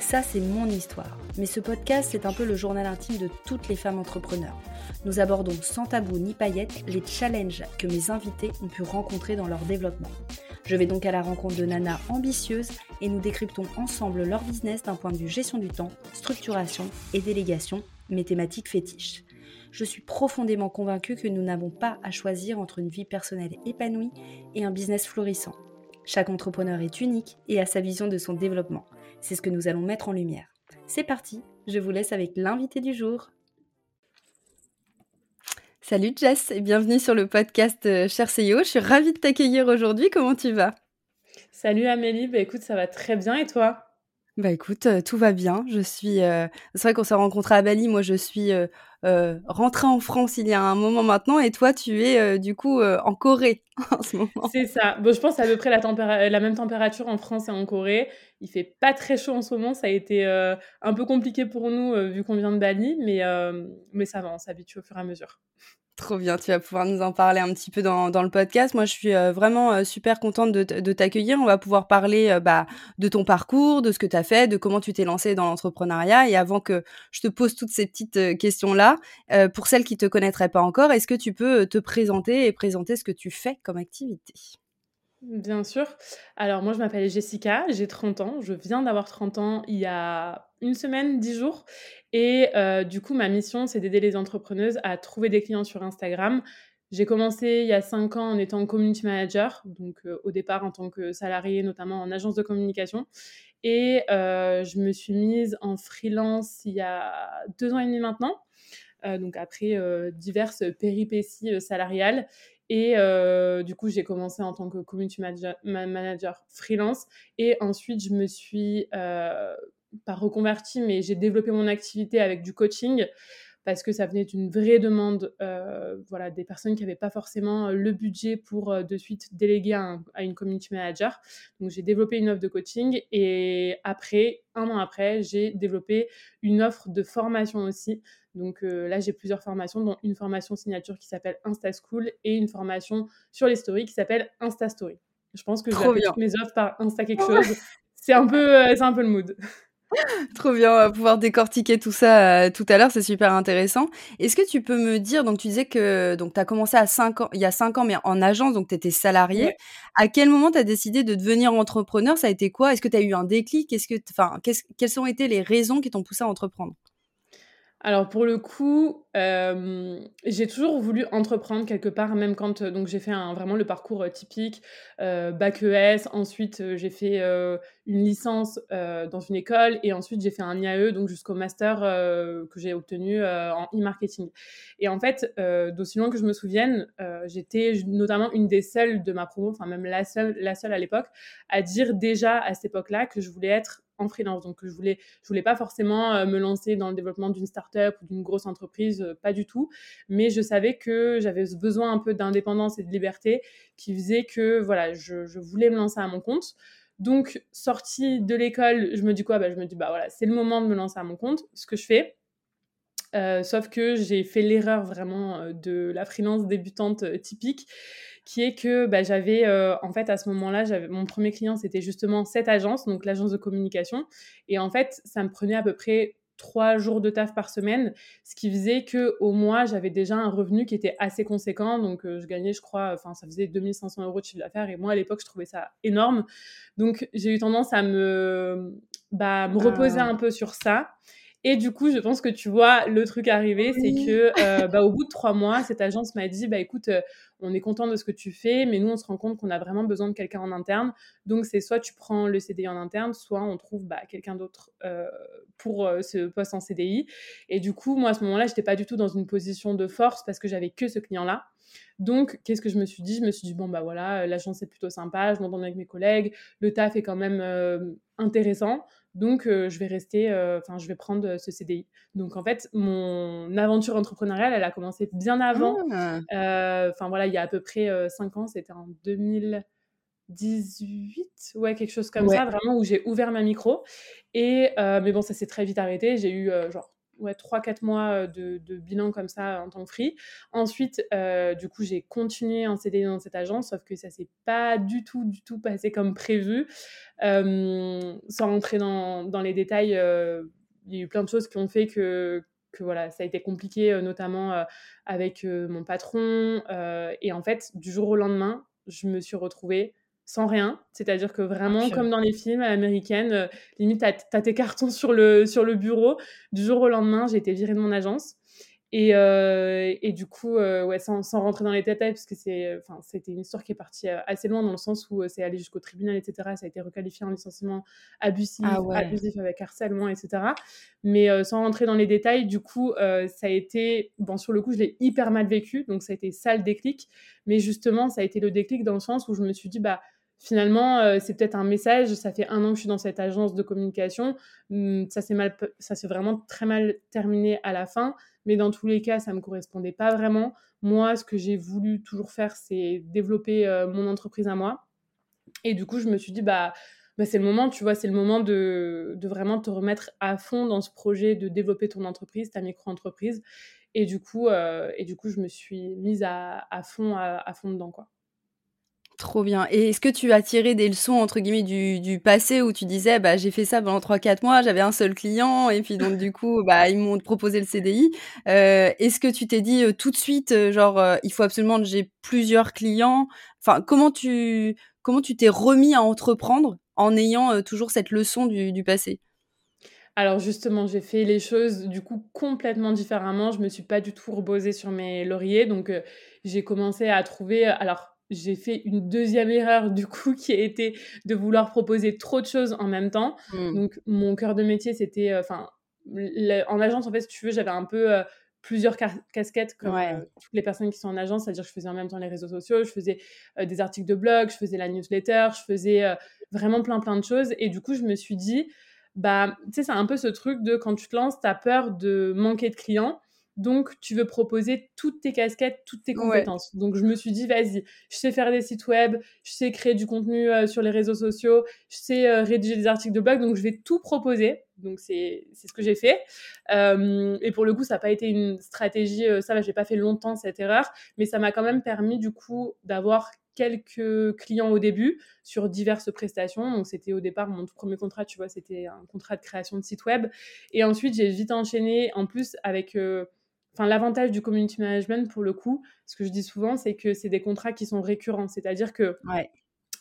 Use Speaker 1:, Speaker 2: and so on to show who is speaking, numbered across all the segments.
Speaker 1: Ça, c'est mon histoire. Mais ce podcast, c'est un peu le journal intime de toutes les femmes entrepreneurs. Nous abordons sans tabou ni paillettes les challenges que mes invités ont pu rencontrer dans leur développement. Je vais donc à la rencontre de Nana ambitieuses et nous décryptons ensemble leur business d'un point de vue gestion du temps, structuration et délégation, mes thématiques fétiches. Je suis profondément convaincue que nous n'avons pas à choisir entre une vie personnelle épanouie et un business florissant. Chaque entrepreneur est unique et a sa vision de son développement. C'est ce que nous allons mettre en lumière. C'est parti, je vous laisse avec l'invité du jour. Salut Jess et bienvenue sur le podcast euh, Cher CEO. Je suis ravie de t'accueillir aujourd'hui. Comment tu vas?
Speaker 2: Salut Amélie, bah écoute, ça va très bien et toi?
Speaker 1: Bah écoute, euh, tout va bien. Je suis. Euh, c'est vrai qu'on s'est rencontrés à Bali. Moi, je suis rentrée en France il y a un moment maintenant, et toi, tu es du coup en Corée en ce moment.
Speaker 2: C'est ça. Bon, je pense à peu près la, la même température en France et en Corée. Il fait pas très chaud en ce moment. Ça a été un peu compliqué pour nous vu qu'on vient de Bali, mais mais ça va. On s'habitue au fur et à mesure.
Speaker 1: Trop bien, tu vas pouvoir nous en parler un petit peu dans, le podcast. Moi, je suis euh, vraiment euh, super contente de, t'accueillir. On va pouvoir parler euh, bah, de ton parcours, de ce que tu as fait, de comment tu t'es lancé dans l'entrepreneuriat. Et avant que je te pose toutes ces petites questions-là, pour celles qui te connaîtraient pas encore, est-ce que tu peux te présenter et présenter ce que tu fais comme activité?
Speaker 2: Bien sûr. Alors moi, je m'appelle Jessica, j'ai 30 ans. Je viens d'avoir 30 ans il y a une semaine, 10 jours. Et euh, du coup, ma mission, c'est d'aider les entrepreneuses à trouver des clients sur Instagram. J'ai commencé il y a 5 ans en étant community manager, donc euh, au départ en tant que salariée, notamment en agence de communication. Et euh, je me suis mise en freelance il y a deux ans et demi maintenant. donc après diverses péripéties salariales. Et du coup, j'ai commencé en tant que community manager, freelance. Et ensuite, je me suis pas reconverti, mais j'ai développé mon activité avec du coaching parce que ça venait d'une vraie demande, euh, voilà, des personnes qui n'avaient pas forcément le budget pour euh, de suite déléguer à, une community manager. Donc j'ai développé une offre de coaching et après, un an après, j'ai développé une offre de formation aussi. Donc euh, là, j'ai plusieurs formations, dont une formation signature qui s'appelle Insta School et une formation sur les stories qui s'appelle Insta Story. Je pense que je vais toutes mes offres par Insta quelque chose. C'est un peu, c'est un peu le mood.
Speaker 1: Trop bien, on va pouvoir décortiquer tout ça euh, tout à l'heure, c'est super intéressant. Est-ce que tu peux me dire, donc tu disais que donc tu as commencé à 5 ans, il y a 5 ans, mais en agence, donc tu étais salarié. À quel moment tu as décidé de devenir entrepreneur? Ça a été quoi? Est-ce que tu as eu un déclic? Est-ce que, enfin, quelles ont été les raisons qui t'ont poussé à entreprendre?
Speaker 2: Alors pour le coup, euh, j'ai toujours voulu entreprendre quelque part, même quand euh, donc j'ai fait vraiment le parcours euh, typique, bac ES, ensuite j'ai fait une licence dans une école et ensuite j'ai fait un IAE, donc jusqu'au master que j'ai obtenu en e-marketing. Et en fait, d'aussi loin que je me souvienne, j'étais notamment une des seules de ma promo, enfin même la seule, la seule à l'époque, à dire déjà à cette époque-là que je voulais être en freelance. Donc, je voulais, je voulais pas forcément euh, me lancer dans le développement d'une start-up ou d'une grosse entreprise, euh, pas du tout. Mais je savais que j'avais besoin un peu d'indépendance et de liberté qui faisait que, voilà, je, voulais me lancer à mon compte. Donc, sortie de l'école, je me dis quoi? Bah, Je me dis, bah voilà, c'est le moment de me lancer à mon compte, ce que je fais. Euh, sauf que j'ai fait l'erreur vraiment de la freelance débutante typique qui est que bah, j'avais, euh, en fait, à ce moment-là, mon premier client, c'était justement cette agence, donc l'agence de communication. Et en fait, ça me prenait à peu près trois jours de taf par semaine, ce qui faisait que au mois, j'avais déjà un revenu qui était assez conséquent. Donc, euh, je gagnais, je crois, enfin, ça faisait 2500 euros de chiffre d'affaires. Et moi, à l'époque, je trouvais ça énorme. Donc, j'ai eu tendance à me, bah, me reposer ah. un peu sur ça. Et du coup, je pense que tu vois le truc arriver, c'est que bah, au bout de trois mois, cette agence m'a dit bah écoute, on est content de ce que tu fais, mais nous on se rend compte qu'on a vraiment besoin de quelqu'un en interne. Donc c'est soit tu prends le CDI en interne, soit on trouve bah, quelqu'un d'autre pour ce poste en CDI. Et du coup, moi à ce moment-là, j'étais pas du tout dans une position de force parce que j'avais que ce client-là. Donc, qu'est-ce que je me suis dit? Je me suis dit, bon, bah voilà, l'agence est plutôt sympa, je m'entends avec mes collègues, le taf est quand même intéressant. Donc, je vais rester, enfin, je vais prendre ce CDI. Donc, en fait, mon aventure entrepreneuriale, elle a commencé bien avant. Ah! Enfin, voilà, il y a à peu près 5 ans, c'était en 2018, ouais, quelque chose comme ça, vraiment, où j'ai ouvert ma micro. Et, mais bon, ça s'est très vite arrêté. J'ai eu, genre, ouais, 3-4 mois de, bilan comme ça en tant que free. Ensuite, du coup, j'ai continué en CDI dans cette agence, sauf que ça s'est pas du tout, du tout passé comme prévu. sans rentrer dans, dans les détails, il y a eu plein de choses qui ont fait que, que voilà, ça a été compliqué, notamment avec mon patron. et en fait, du jour au lendemain, je me suis retrouvée sans rien. C'est-à-dire que vraiment, comme dans les films américaines, euh, limite, tu as, tes cartons sur le, sur le bureau. Du jour au lendemain, j'ai été virée de mon agence. Et, euh, et du coup, euh, ouais, sans, sans, rentrer dans les détails, parce que c'était une histoire qui est partie assez loin dans le sens où c'est allé jusqu'au tribunal, etc. Ça a été requalifié en licenciement abusif, ah abusif avec harcèlement, etc. Mais sans rentrer dans les détails, du coup, ça a été, bon, sur le coup, je l'ai hyper mal vécu, donc ça a été ça le déclic. Mais justement, ça a été le déclic dans le sens où je me suis dit, bah, finalement, euh, c'est peut-être un message. Ça fait un an que je suis dans cette agence de communication. Hum, ça s'est mal, ça s'est vraiment très mal terminé à la fin. Mais dans tous les cas, ça me correspondait pas vraiment. Moi, ce que j'ai voulu toujours faire, c'est développer euh, mon entreprise à moi. Et du coup, je me suis dit, bah, bah c'est le moment, tu vois, c'est le moment de, de, vraiment te remettre à fond dans ce projet de développer ton entreprise, ta micro-entreprise. Et du coup, euh, et du coup, je me suis mise à, à fond, à fond dedans, quoi.
Speaker 1: Trop bien. Et est-ce que tu as tiré des leçons entre guillemets du, du passé où tu disais bah j'ai fait ça pendant 3-4 mois, j'avais un seul client et puis donc du coup bah ils m'ont proposé le CDI. Euh, est-ce que tu t'es dit euh, tout de suite euh, genre il faut absolument que j'ai plusieurs clients? Enfin comment tu comment tu t'es remis à entreprendre en ayant toujours cette leçon du, du passé?
Speaker 2: Alors justement, j'ai fait les choses du coup complètement différemment. Je me suis pas du tout reposée sur mes lauriers, donc j'ai commencé à trouver. Alors j'ai fait une deuxième erreur du coup qui a été de vouloir proposer trop de choses en même temps. Mmh. Donc mon cœur de métier c'était euh, enfin en agence en fait si tu veux j'avais un peu euh, plusieurs casquettes comme euh, toutes les personnes qui sont en agence, c'est-à-dire que je faisais en même temps les réseaux sociaux, je faisais des articles de blog, je faisais la newsletter, je faisais vraiment plein plein de choses et du coup je me suis dit bah tu sais c'est un peu ce truc de quand tu te lances, tu as peur de manquer de clients donc, tu veux proposer toutes tes casquettes, toutes tes compétences. Donc, je me suis dit, vas-y, je sais faire des sites web, je sais créer du contenu euh, sur les réseaux sociaux, je sais euh, rédiger des articles de blog, donc je vais tout proposer. Donc, c'est ce que j'ai fait. Euh, et pour le coup, ça n'a pas été une stratégie, ça va, j'ai pas fait longtemps cette erreur, mais ça m'a quand même permis, du coup, d'avoir quelques clients au début sur diverses prestations. Donc, c'était au départ mon tout premier contrat, tu vois, c'était un contrat de création de site web. Et ensuite, j'ai vite enchaîné, en plus, avec Enfin, l'avantage du community management, pour le coup, ce que je dis souvent, c'est que c'est des contrats qui sont récurrents. C'est-à-dire que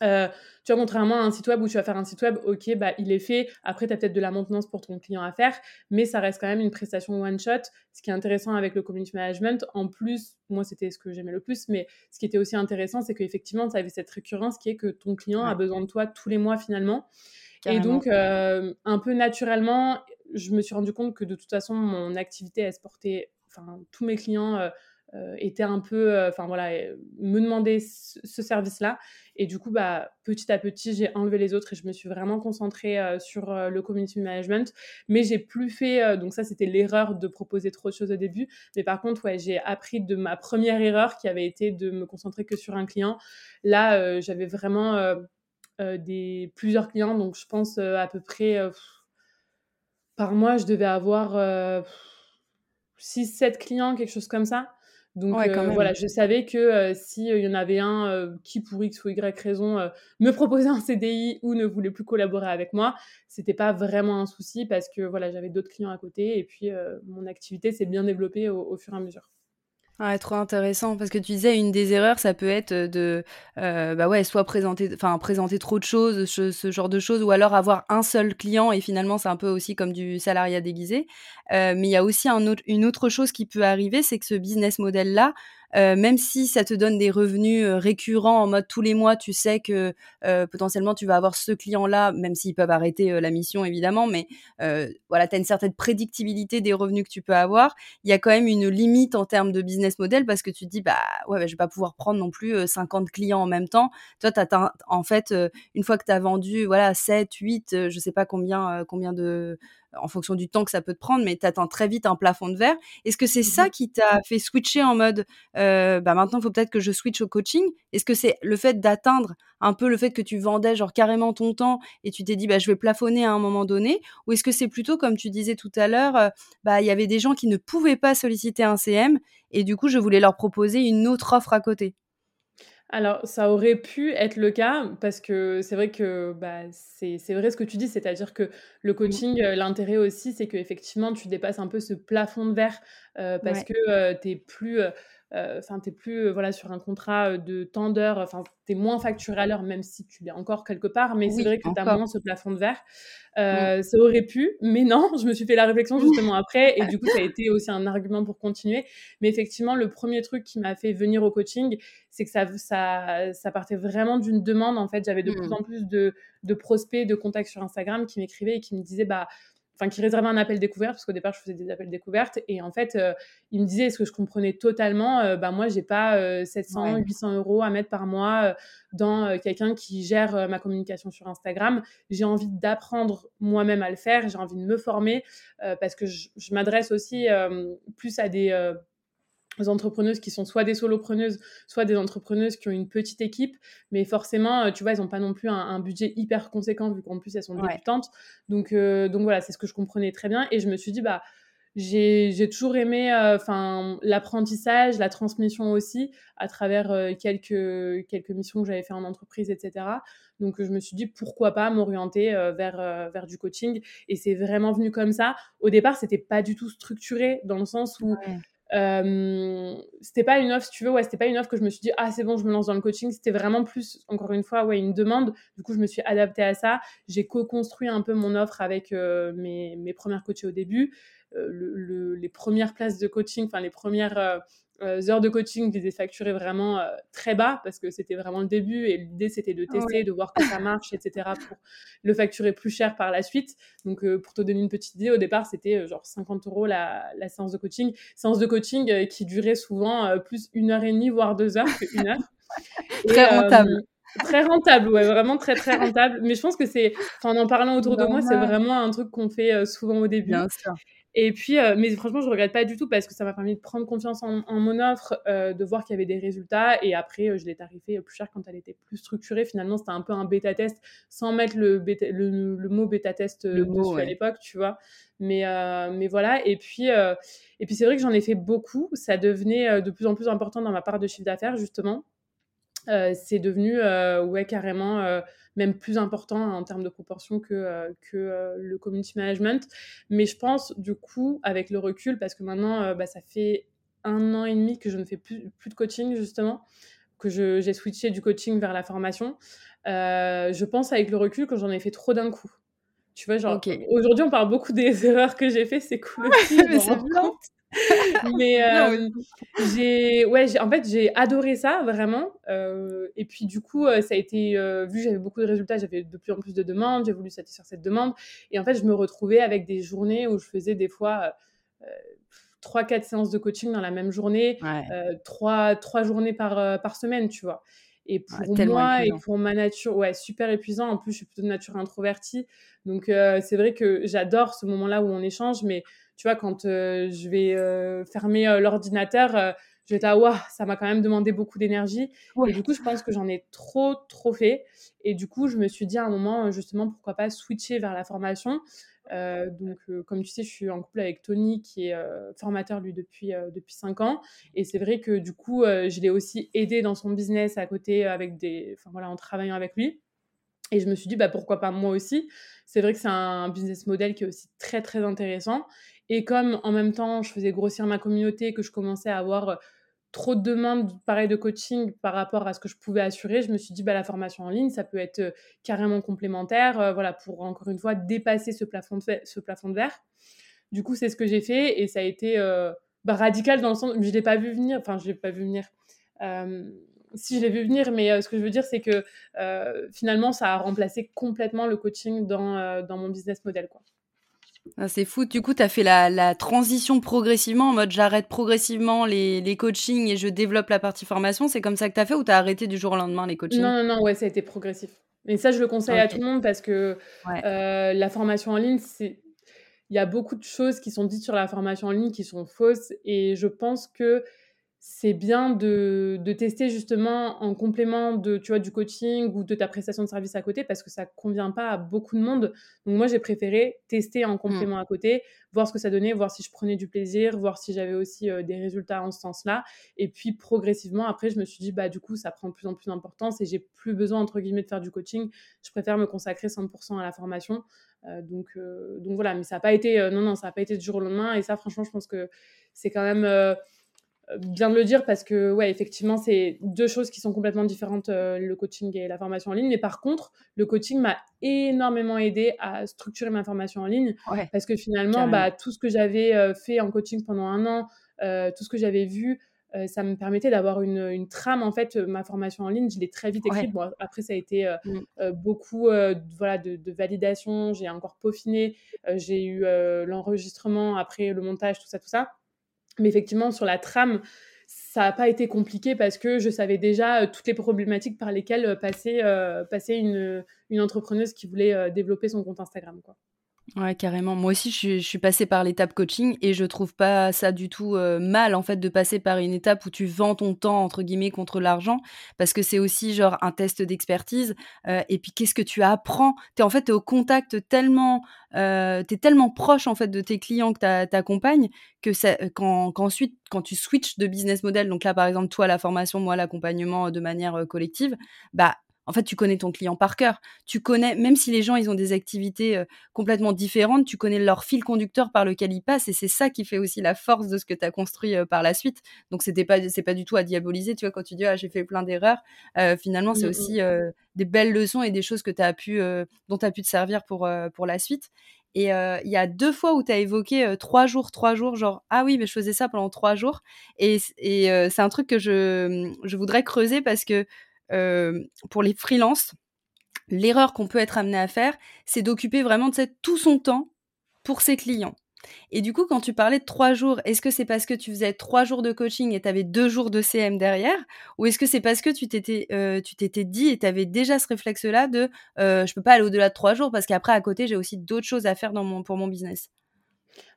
Speaker 2: euh, tu vois, contrairement à un site web où tu vas faire un site web, ok, bah, il est fait. Après, tu as peut-être de la maintenance pour ton client à faire, mais ça reste quand même une prestation one-shot. Ce qui est intéressant avec le community management, en plus, moi, c'était ce que j'aimais le plus, mais ce qui était aussi intéressant, c'est qu'effectivement, tu avais cette récurrence qui est que ton client a besoin de toi tous les mois finalement. Et donc, euh, un peu naturellement, je me suis rendu compte que de toute façon, mon activité, elle se portait tous mes clients euh, euh, étaient un peu, euh, enfin voilà, me demandaient ce, service-là. Et du coup, bah, petit à petit, j'ai enlevé les autres et je me suis vraiment concentrée sur le community management. Mais j'ai plus fait, donc ça, c'était l'erreur de proposer trop de choses au début. Mais par contre, ouais, j'ai appris de ma première erreur qui avait été de me concentrer que sur un client. Là, j'avais vraiment des plusieurs clients, donc je pense à peu près par mois, je devais avoir 6-7 clients, quelque chose comme ça. Donc euh, voilà, je savais que euh, s'il y en avait un euh, qui, pour X ou Y raison, me proposait un CDI ou ne voulait plus collaborer avec moi, c'était pas vraiment un souci parce que voilà, j'avais d'autres clients à côté et puis mon activité s'est bien développée au, fur et à mesure.
Speaker 1: Ouais, trop intéressant parce que tu disais une des erreurs, ça peut être de, heu, bah, ouais, soit présenter trop de choses, ce genre de choses ou alors avoir un seul client et finalement c'est un peu aussi comme du salariat déguisé. Heu, mais il y a aussi une autre chose qui peut arriver, c'est que ce business model là, heu, même si ça te donne des revenus, heu, récurrents en mode tous les mois, tu sais que, heu, potentiellement tu vas avoir ce client-là, même s'ils peuvent arrêter, la mission évidemment, mais, voilà, tu as une certaine prédictibilité des revenus que tu peux avoir. Il y a quand même une limite en termes de business model parce que tu te dis: «Bah, ouais, bah, je vais pas pouvoir prendre non plus, heu, 50 clients en même temps». Toi, tu as en fait, une fois que tu as vendu, voilà, 7, 8, heu, je sais pas combien, combien de en fonction du temps que ça peut te prendre, mais tu atteins très vite un plafond de verre. Est-ce que c'est ça
Speaker 2: Mmh
Speaker 1: qui t'a fait switcher en mode, heu, bah, maintenant, il faut peut-être que je switch au coaching? Est-ce que c'est le fait d'atteindre un peu le fait que tu vendais genre carrément ton temps et tu t'es dit: «Bah, je vais plafonner à un moment donné»? Ou est-ce que c'est plutôt comme tu disais tout à l'heure, heu, bah, il y avait des gens qui ne pouvaient pas solliciter un CM et du coup, je voulais leur proposer une autre offre à côté?
Speaker 2: Alors, ça aurait pu être le cas parce que c'est vrai que, bah, c'est vrai ce que tu dis, c'est-à-dire que le
Speaker 1: Mmh.
Speaker 2: coaching, heu, l'intérêt aussi, c'est qu'effectivement, tu dépasses un peu ce plafond de verre, heu, parce
Speaker 1: Ouais.
Speaker 2: que, heu, tu es plus, heu, enfin, tu es plus, heu, voilà, sur un contrat, heu, de tant d'heures, enfin, tu es moins facturé à l'heure, même si tu l'es encore quelque part, mais c'est vrai que tu as
Speaker 1: encore.
Speaker 2: moins ce plafond de verre.
Speaker 1: Mmh.
Speaker 2: Ça aurait pu, mais non, je me suis fait la réflexion justement après et du coup, ça a été aussi un argument pour continuer. Mais effectivement, le 1er truc qui m'a fait venir au coaching, c'est que ça v ça ça partait vraiment d'une demande. En fait, j'avais de plus
Speaker 1: Mmh.
Speaker 2: en plus de de prospects, de contacts sur Instagram qui m'écrivaient et qui me disaient, bah enfin, qui réservaient un appel découverte, parce qu'au départ, je faisais des appels découvertes et en fait, heu, ils me disaient, ce que je comprenais totalement, heu, bah, moi, j'ai pas, heu,
Speaker 1: Ouais.
Speaker 2: 700-800 € à mettre par mois, heu, dans, quelqu'un qui gère, ma communication sur Instagram. J'ai envie d'apprendre moi-même à le faire, j'ai envie de me former, parce que je je m'adresse aussi, plus à des, entrepreneuses qui sont soit des solopreneuses, soit des entrepreneuses qui ont une petite équipe. Mais forcément, heu, tu vois, elles ont pas non plus un un budget hyper conséquent vu qu'en plus elles sont
Speaker 1: Ouais.
Speaker 2: débutantes. Donc heu, donc voilà, c'est ce que je comprenais très bien et je me suis dit: «Bah, j'ai toujours aimé, heu, enfin, l'apprentissage, la transmission aussi à travers, quelques, quelques missions que j'avais fait en entreprise et cetera». Donc je me suis dit: «Pourquoi pas m'orienter, vers, vers du coaching?» et c'est vraiment venu comme ça. Au départ, c'était pas du tout structuré dans le sens où
Speaker 1: Ouais.
Speaker 2: Hem, c'était pas une offre, si tu veux, ouais, c'était pas une offre que je me suis dit: «Ah c'est bon, je me lance dans le coaching». C'était vraiment plus, encore une fois, ouais, une demande. Du coup, je me suis adaptée à ça. J'ai co-construit un peu mon offre avec, heu, mes mes 1res coachées au début. Heu, le le les 1res places de coaching, enfin les 1res, heu heu, heures de coaching, je les ai facturées vraiment, heu, très bas parce que c'était vraiment le début et l'idée, c'était de
Speaker 1: Ouais.
Speaker 2: tester, de voir que ça marche et cetera pour le facturer plus cher par la suite. Donc heu, pour te donner une petite idée, au départ, c'était, genre 50 € la la séance de coaching. Séance de coaching, qui durait souvent, plus 1 heure et demie, voire 2 heures 1 heure et
Speaker 1: Très rentable.
Speaker 2: très rentable, ouais, vraiment très, très rentable. Mais je pense que c'est en en parlant autour de moi, c'est vraiment un truc qu'on fait, souvent au
Speaker 1: Bien
Speaker 2: début
Speaker 1: sûr.
Speaker 2: Et puis, heu, mais franchement, je regrette pas du tout parce que ça m'a permis de prendre confiance en en mon offre, heu, de voir qu'il y avait des résultats et après, heu, je l'ai tarifée, plus cher quand elle était plus structurée. Finalement, c'était un peu un bêta test sans mettre le bêta le le mot bêta test,
Speaker 1: Le
Speaker 2: heu,
Speaker 1: mot,
Speaker 2: dessus à l'époque, tu vois? Mais mais voilà et puis, et puis c'est vrai que j'en ai fait beaucoup. Ça devenait, de plus en plus important dans ma part de chiffre d'affaires, justement. C'est devenu, ouais, carrément, même plus important en termes de proportion que, heu, que, heu, le community management. Mais je pense, du coup, avec le recul, parce que maintenant, heu, bah, ça fait 1 an et demi que je ne fais plus plus de coaching, justement, que j'ai switché du coaching vers la formation. Je pense avec le recul que j'en ai fait trop d'un coup. Tu vois, genre, aujourd'hui, on parle beaucoup des erreurs que j'ai fait, c'est cool aussi, je
Speaker 1: c'est
Speaker 2: rends compte. Mais
Speaker 1: aussi.
Speaker 2: j'ai ouais, en fait, j'ai adoré ça vraiment, heu et puis du coup, heu, ça a été, heu, vu que j'avais beaucoup de résultats, j'avais de plus en plus de demandes, j'ai voulu satisfaire cette demande et en fait, je me retrouvais avec des journées où je faisais des fois, heu, 3-4 séances de coaching dans la même journée, 3- 3 journées par, par semaine, tu vois? Et pour moi et pour ma nature ouais, super épuisant. En plus, je suis plutôt de nature introvertie. Donc c'est vrai que j'adore ce moment-là où on échange, mais tu vois, quand, heu, je vais, heu, fermer, heu, l'ordinateur, je vais être là: «Waouh, ça m'a quand même demandé beaucoup d'énergie» et du coup, je pense que j'en ai trop, trop fait. Et du coup, je me suis dit à un moment, justement, pourquoi pas switcher vers la formation? Donc comme tu sais, je suis en couple avec Tony qui est, formateur, lui, depuis, depuis 5 ans. Et c'est vrai que du coup, je l'ai aussi aidé dans son business à côté avec des enfin, voilà, en travaillant avec lui. Et je me suis dit: «Bah, pourquoi pas moi aussi?» c'est vrai que c'est un business model qui est aussi très, très intéressant et comme en même temps, je faisais grossir ma communauté, que je commençais à avoir, heu trop de demandes, pareil, de coaching par rapport à ce que je pouvais assurer, je me suis dit, bah, la formation en ligne, ça peut être carrément complémentaire, voilà, pour encore une fois dépasser ce plafond de, ce plafond de verre. Du coup, c'est ce que j'ai fait et ça a été bah, radical dans le sens, je l'ai pas vu venir, enfin, je l'ai pas vu venir. si je l'ai vu venir, mais ce que je veux dire, c'est que finalement, ça a remplacé complètement le coaching dans, dans mon business model, quoi.
Speaker 1: Ah, c'est fou. Du coup, tu as fait la, transition progressivement, en mode j'arrête progressivement les, les, coachings et je développe la partie formation. C'est comme ça que tu as fait ou tu as arrêté du jour au lendemain les coachings?
Speaker 2: Non, non, non, ouais, ça a été progressif. Et ça, je le conseille à tout le monde parce que euh, la formation en ligne, c'est. Il y a beaucoup de choses qui sont dites sur la formation en ligne qui sont fausses et je pense que c'est bien de, tester justement en complément de, tu vois, du coaching ou de ta prestation de service à côté parce que ça ne convient pas à beaucoup de monde. Donc moi, j'ai préféré tester en mmh. complément à côté, voir ce que ça donnait, voir si je prenais du plaisir, voir si j'avais aussi euh, des résultats en ce sens-là. Et puis progressivement, après, je me suis dit, bah du coup, ça prend de plus en plus d'importance et j'ai plus besoin, entre guillemets, de faire du coaching. Je préfère me consacrer 100% à la formation. Euh, donc, euh, donc voilà, mais ça n'a pas été, non, non, ça n'a pas été du jour au lendemain. Et ça, franchement, je pense que c'est quand même bien de le dire parce que, ouais, effectivement, c'est deux choses qui sont complètement différentes, euh, le coaching et la formation en ligne. Mais par contre, le coaching m'a énormément aidé à structurer ma formation en ligne parce que finalement, bah, tout ce que j'avais euh, fait en coaching pendant un an, euh, tout ce que j'avais vu, ça me permettait d'avoir une, une, trame. En fait, ma formation en ligne, je l'ai très vite écrite. Bon, après, ça a été mmh. beaucoup voilà, de, de validation. J'ai encore peaufiné. j'ai eu l'enregistrement, après le montage, tout ça, tout ça. Mais effectivement, sur la trame, ça n'a pas été compliqué parce que je savais déjà euh, toutes les problématiques par lesquelles euh, passait, euh, une, une, entrepreneuse qui voulait développer son compte Instagram. Quoi.
Speaker 1: Ouais, carrément. Moi aussi, je, suis passée par l'étape coaching et je trouve pas ça du tout euh, mal, en fait, de passer par une étape où tu vends ton temps, entre guillemets, contre l'argent, parce que c'est aussi, genre, un test d'expertise. Euh, et puis, qu'est-ce que tu apprends? Es, En fait, tu es au contact tellement... Euh, tu es tellement proche, en fait, de tes clients que tu accompagnes, que ça, quand, qu'ensuite, quand tu switches de business model, donc là, par exemple, toi, la formation, moi, l'accompagnement de manière collective, bah, en fait, tu connais ton client par cœur. Tu connais, même si les gens, ils ont des activités euh, complètement différentes, tu connais leur fil conducteur par lequel ils passent. Et c'est ça qui fait aussi la force de ce que tu as construit euh, par la suite. Donc, c'était pas, c'est pas du tout à diaboliser. Tu vois, quand tu dis, ah, j'ai fait plein d'erreurs, euh, finalement, c'est mmh, aussi mmh. des belles leçons et des choses que as pu, dont tu as pu te servir pour, pour la suite. Et il y a deux fois où tu as évoqué trois jours, trois jours, genre, ah oui, mais je faisais ça pendant trois jours. Et, et c'est un truc que je, je voudrais creuser parce que pour les freelances, l'erreur qu'on peut être amené à faire, c'est d'occuper vraiment tout son temps pour ses clients. Et du coup, quand tu parlais de trois jours, est-ce que c'est parce que tu faisais trois jours de coaching et tu avais deux jours de CM derrière? Ou est-ce que c'est parce que tu t'étais, euh, tu t'étais dit et tu avais déjà ce réflexe-là de euh, je peux pas aller au-delà de trois jours parce qu'après, à côté, j'ai aussi d'autres choses à faire dans mon, pour mon business?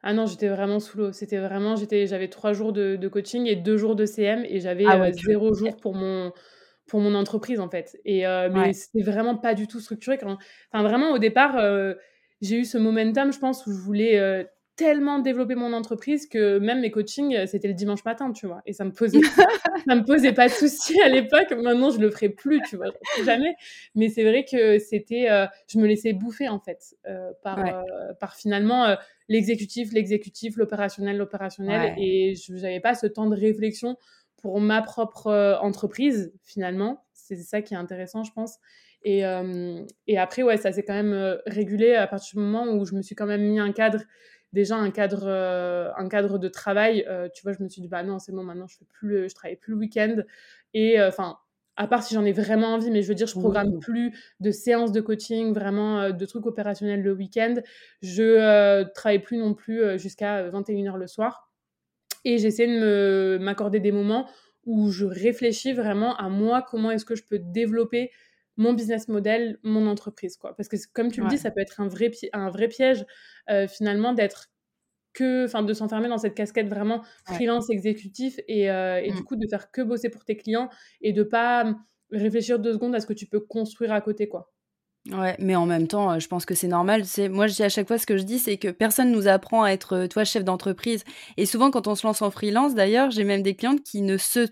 Speaker 2: Ah non, j'étais vraiment sous l'eau. C'était vraiment, j'étais, j'avais trois jours de, coaching et deux jours de CM et j'avais ah zéro jour pour mon, pour mon entreprise en fait. Et euh, mais c'était vraiment pas du tout structuré. Quand... Enfin vraiment au départ, euh, j'ai eu ce momentum, je pense, où je voulais euh, tellement développer mon entreprise que même mes coachings, c'était le dimanche matin, tu vois. Et ça me posait, ça me posait pas de soucis à l'époque. Maintenant, je le ferai plus, tu vois, jamais. Mais c'est vrai que c'était, je me laissais bouffer en fait par, par finalement l'exécutif, l'exécutif, l'opérationnel, l'opérationnel, et je n'avais pas ce temps de réflexion pour ma propre euh, entreprise, finalement. C'est ça qui est intéressant, je pense. Et, euh, et après, ouais, ça s'est quand même euh, régulé à partir du moment où je me suis quand même mis un cadre, déjà un cadre, un cadre de travail. tu vois, je me suis dit, bah non, c'est bon, maintenant, je fais plus, je travaille plus le week-end. Et enfin, à part si j'en ai vraiment envie, mais je veux dire, je programme plus de séances de coaching, vraiment de trucs opérationnels le week-end. Je travaille plus non plus jusqu'à 21h le soir. Et j'essaie de m'accorder des moments où je réfléchis vraiment à moi, comment est-ce que je peux développer mon business model, mon entreprise. Quoi. Parce que comme tu le dis, ça peut être un vrai, un vrai piège euh, finalement d'être que, enfin, de s'enfermer dans cette casquette vraiment freelance exécutif et, euh, et du mmh. coup de faire que bosser pour tes clients et de pas réfléchir deux secondes à ce que tu peux construire à côté, quoi.
Speaker 1: Ouais, mais en même temps, je pense que c'est normal. C'est moi, je dis à chaque fois ce que je dis, c'est que personne nous apprend à être, toi, chef d'entreprise. Et souvent, quand on se lance en freelance, d'ailleurs, j'ai même des clientes qui ne se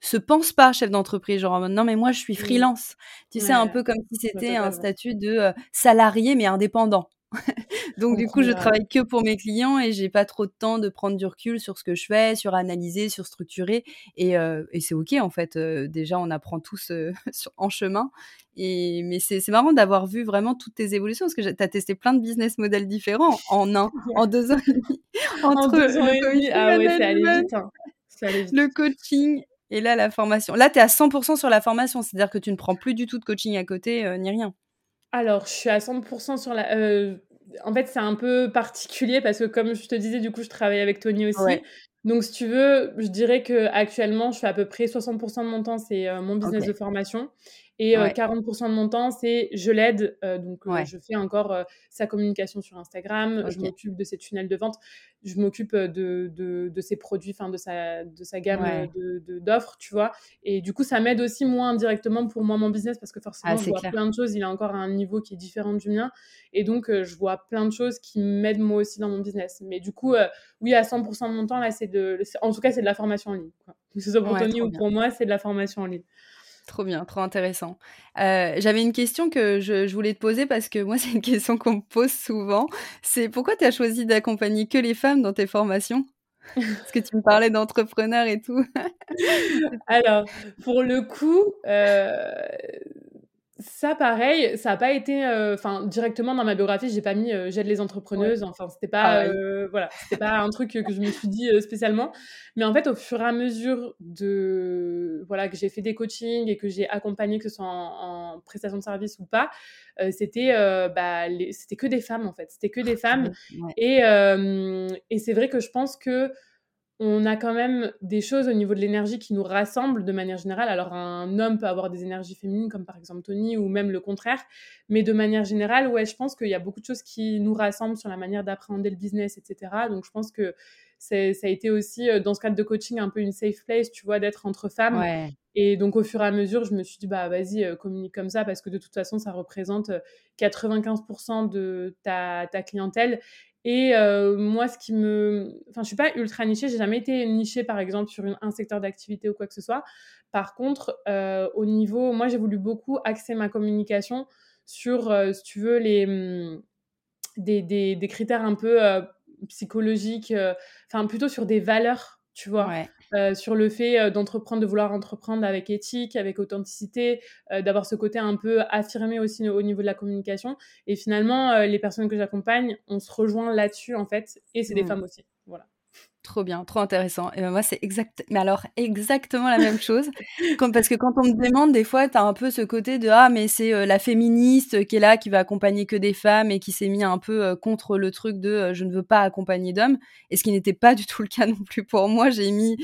Speaker 1: se pensent pas chef d'entreprise, genre non mais moi je suis freelance. Tu sais, un peu comme si c'était un statut de salarié mais indépendant. Donc du coup, je travaille que pour mes clients et j'ai pas trop de temps de prendre du recul sur ce que je fais, sur analyser, sur structurer. Et, et c'est ok en fait. déjà, on apprend tous en chemin. Et, mais c'est marrant d'avoir vu vraiment toutes tes évolutions parce que tu as testé plein de business models différents en un, en deux ans et demi.
Speaker 2: Entre en deux ans et demi, ah ouais, c'est allé vite. Hein.
Speaker 1: Le coaching et là, la formation. Là, tu es à 100% sur la formation, c'est-à-dire que tu ne prends plus du tout de coaching à côté, ni rien.
Speaker 2: Alors, je suis à 100% sur la. en fait, c'est un peu particulier parce que, comme je te disais, du coup, je travaille avec Tony aussi. Donc, si tu veux, je dirais que actuellement, je fais à peu près 60% de mon temps, c'est mon business de formation. Et 40% de mon temps, c'est je l'aide. donc, je fais encore sa communication sur Instagram. Je m'occupe de ses tunnels de vente. Je m'occupe de, de, ses produits, enfin, de sa, de sa gamme d'offres, tu vois. Et du coup, ça m'aide aussi, moi, indirectement, pour moi, mon business, parce que forcément, ah, je vois plein de choses. Il a encore un niveau qui est différent du mien. Et donc, je vois plein de choses qui m'aident, moi aussi, dans mon business. Mais du coup, oui, à 100% de mon temps, là, c'est de. En tout cas, c'est de la formation en ligne. Que ce soit pour Tony ou pour moi, c'est de la formation en ligne.
Speaker 1: Trop bien, trop intéressant. Euh, j'avais une question que je, voulais te poser parce que moi, c'est une question qu'on me pose souvent. C'est pourquoi tu as choisi d'accompagner que les femmes dans tes formations? Parce que tu me parlais d'entrepreneurs et tout.
Speaker 2: Alors, pour le coup, euh, ça, pareil, ça n'a pas été, euh, enfin, directement dans ma biographie, j'ai pas mis euh, j'aide les entrepreneuses. Enfin, c'était pas, euh, voilà, c'était pas un truc que je me suis dit spécialement. Mais en fait, au fur et à mesure de, voilà, que j'ai fait des coachings et que j'ai accompagné, que ce soit en, prestation de service ou pas, c'était, bah, c'était que des femmes en fait. C'était que des femmes. Et, et c'est vrai que je pense que on a quand même des choses au niveau de l'énergie qui nous rassemblent de manière générale. Alors, un homme peut avoir des énergies féminines, comme par exemple Tony, ou même le contraire. Mais de manière générale, ouais, je pense qu'il y a beaucoup de choses qui nous rassemblent sur la manière d'appréhender le business, etc. Donc, je pense que ça a été aussi, euh, dans ce cadre de coaching, un peu une safe place, tu vois, d'être entre femmes. Et donc, au fur et à mesure, je me suis dit, bah, vas-y, euh, communique comme ça, parce que de toute façon, ça représente 95% euh, de ta, ta clientèle. Et moi, ce qui me. Enfin, je suis pas ultra nichée. J'ai jamais été nichée, par exemple, sur un secteur d'activité ou quoi que ce soit. Par contre, au niveau. Moi, j'ai voulu beaucoup axer ma communication sur, si tu veux, les. Mmh, des, des, des critères un peu psychologiques. Enfin, plutôt sur des valeurs, tu vois? Ouais. Euh, sur le fait d'entreprendre, de vouloir entreprendre avec éthique, avec authenticité, euh, d'avoir ce côté un peu affirmé aussi au niveau de la communication. Et finalement, les personnes que j'accompagne, on se rejoint là-dessus en fait, et c'est des mmh. femmes aussi.
Speaker 1: Trop bien, trop intéressant. Et ben moi, c'est exact, mais alors exactement la même chose. Comme, parce que quand on me demande, des fois, tu as un peu ce côté de ah, mais c'est la féministe qui est là, qui va accompagner que des femmes et qui s'est mis un peu contre le truc de je ne veux pas accompagner d'hommes. Et ce qui n'était pas du tout le cas non plus pour moi. J'ai mis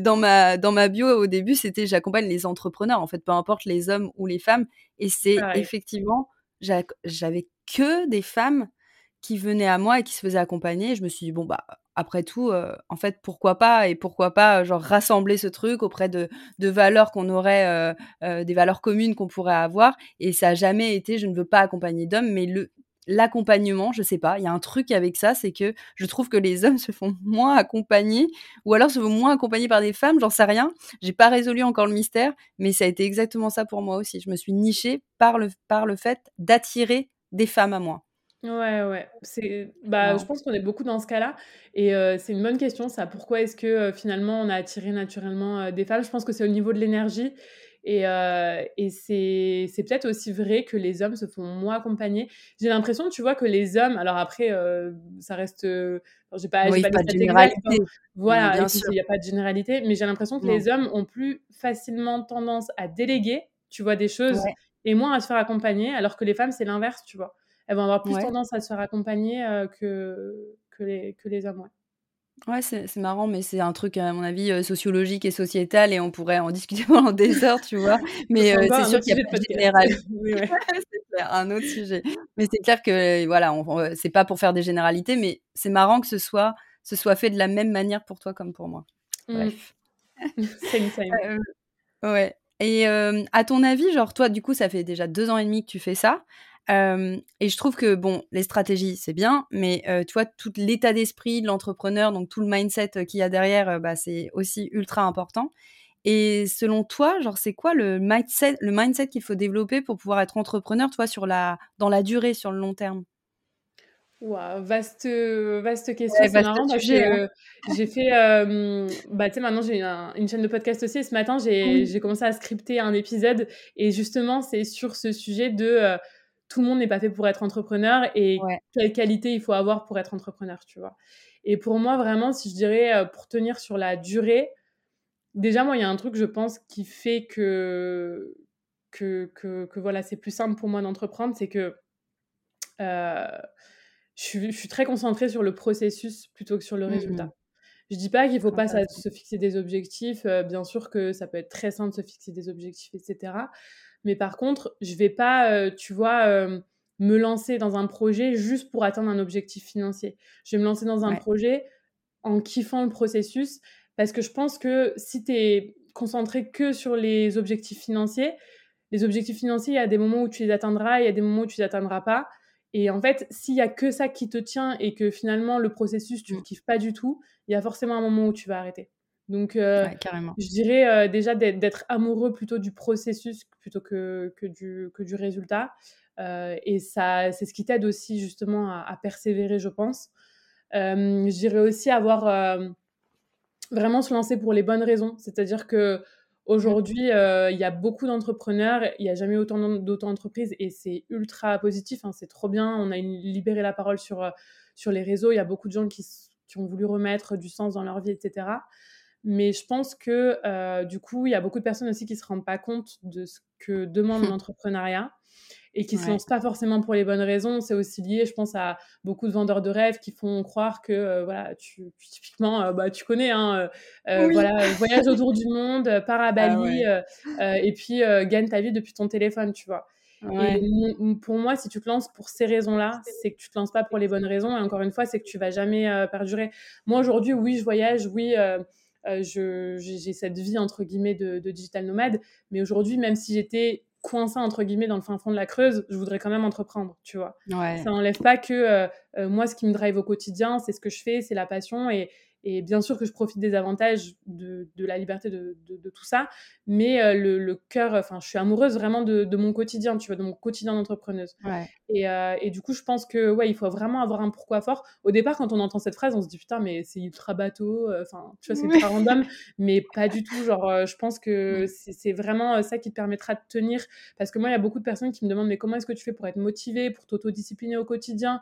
Speaker 1: dans ma dans ma bio au début, c'était j'accompagne les entrepreneurs. En fait, peu importe les hommes ou les femmes. Et c'est effectivement, j'avais que des femmes qui venaient à moi et qui se faisaient accompagner. je me suis dit bon bah après tout, euh, en fait, pourquoi pas et pourquoi pas, genre rassembler ce truc auprès de, de valeurs qu'on aurait, euh, euh, des valeurs communes qu'on pourrait avoir. Et ça a jamais été, je ne veux pas accompagner d'hommes, mais le l'accompagnement, je sais pas, il y a un truc avec ça, c'est que je trouve que les hommes se font moins accompagner, ou alors se font moins accompagner par des femmes, j'en sais rien. J'ai pas résolu encore le mystère, mais ça a été exactement ça pour moi aussi. Je me suis nichée par le, par le fait d'attirer des femmes à moi.
Speaker 2: Ouais, ouais, c'est bah, je pense qu'on est beaucoup dans ce cas-là et c'est une bonne question ça. Pourquoi est-ce que, finalement on a attiré naturellement, des femmes? Je pense que c'est au niveau de l'énergie et et c'est c'est peut-être aussi vrai que les hommes se font moins accompagner. J'ai l'impression, tu vois, que les hommes alors après, ça reste, j'ai pas j'ai pas de généralité. Voilà, il y a pas de généralité, mais j'ai l'impression que les hommes ont plus facilement tendance à déléguer, tu vois, des choses et moins à se faire accompagner alors que les femmes, c'est l'inverse, tu vois? Elles vont avoir plus tendance à se faire accompagner que, que, les, que les hommes.
Speaker 1: Ouais. Ouais, c'est marrant, mais c'est un truc, à mon avis, sociologique et sociétal, et on pourrait en discuter pendant des heures, tu vois. Mais c'est sûr qu'il y a pas de général. c'est un autre sujet. Mais c'est clair que, voilà, c'est pas pour faire des généralités, mais c'est marrant que ce soit, ce soit fait de la même manière pour toi comme pour moi. Mmh. Bref. ouais. Et à ton avis, genre, toi, du coup, ça fait déjà deux ans et demi que tu fais ça et je trouve que, bon, les stratégies, c'est bien, mais tu vois, tout l'état d'esprit de l'entrepreneur, donc tout le mindset qu'il y a derrière, bah, c'est aussi ultra important. Et selon toi, genre, c'est quoi le mindset, le mindset qu'il faut développer pour pouvoir être entrepreneur, toi, sur la, dans la durée, sur le long terme?
Speaker 2: Wow, vaste, vaste question. c'est marrant parce que hein. j'ai fait. bah, tu sais, maintenant, j'ai une chaîne de podcast aussi. Et ce matin, j'ai commencé à scripter un épisode. Et justement, c'est sur ce sujet de tout le monde n'est pas fait pour être entrepreneur et quelle qualité il faut avoir pour être entrepreneur, tu vois. Et pour moi, vraiment, si je dirais pour tenir sur la durée, déjà, moi, il y a un truc, je pense, qui fait que, que, que, que voilà, c'est plus simple pour moi d'entreprendre, c'est que je suis, très concentrée sur le processus plutôt que sur le mmh résultat. Je dis pas qu'il faut pas se fixer des objectifs. Euh, bien sûr que ça peut être très simple de se fixer des objectifs, etc. Mais par contre, je vais pas, euh, tu vois, euh, me lancer dans un projet juste pour atteindre un objectif financier. Je vais me lancer dans un projet en kiffant le processus parce que je pense que si tu es concentré que sur les objectifs financiers, les objectifs financiers, il y a des moments où tu les atteindras, il y a des moments où tu les atteindras pas. Et en fait, s'il y a que ça qui te tient et que finalement le processus, tu ne mmh. kiffes pas du tout, il y a forcément un moment où tu vas arrêter. Donc, euh, je dirais euh, déjà d'être amoureux plutôt du processus plutôt que, que, du, que du résultat. Euh, et ça, c'est ce qui t'aide aussi justement à, persévérer, je pense. je dirais aussi avoir vraiment se lancer pour les bonnes raisons. C'est-à-dire que Aujourd'hui, il y a beaucoup d'entrepreneurs, il n'y a jamais autant d'auto-entreprises et c'est ultra positif, hein, c'est trop bien. On a libéré la parole sur, sur les réseaux, il y a beaucoup de gens qui, qui, ont voulu remettre du sens dans leur vie, etc. Mais je pense que euh, du coup, il y a beaucoup de personnes aussi qui ne se rendent pas compte de ce que demande l'entrepreneuriat et qui ne se lancent pas forcément pour les bonnes raisons. C'est aussi lié, je pense, à beaucoup de vendeurs de rêves qui font croire que, euh, voilà, tu, typiquement, euh, bah, tu connais, hein, euh, voilà, voyage autour du monde, pars à ah Bali, et puis gagne ta vie depuis ton téléphone, tu vois. Et pour moi, si tu te lances pour ces raisons-là, c'est que tu te lances pas pour les bonnes raisons. Et encore une fois, c'est que tu vas jamais perdurer. Moi, aujourd'hui, oui, je voyage, oui, j'ai cette vie, entre guillemets, de, de digital nomade. Mais aujourd'hui, même si j'étais coincé entre guillemets dans le fin fond de la Creuse, je voudrais quand même entreprendre, tu vois. Ça n'enlève pas que euh, euh, moi, ce qui me drive au quotidien, c'est ce que je fais, c'est la passion et, et bien sûr que je profite des avantages de, de la liberté de, de, tout ça, mais euh, le, le cœur, enfin, je suis amoureuse vraiment de, mon quotidien, tu vois, de mon quotidien d'entrepreneuse. Et, euh, et, du coup, je pense que ouais, il faut vraiment avoir un pourquoi fort. Au départ, quand on entend cette phrase, on se dit putain, mais c'est ultra bateau, euh, enfin, tu vois, c'est ultra random, mais pas du tout. Genre, je pense que c'est vraiment ça qui te permettra de tenir, parce que moi, il y a beaucoup de personnes qui me demandent mais comment est-ce que tu fais pour être motivé, pour t'autodiscipliner au quotidien?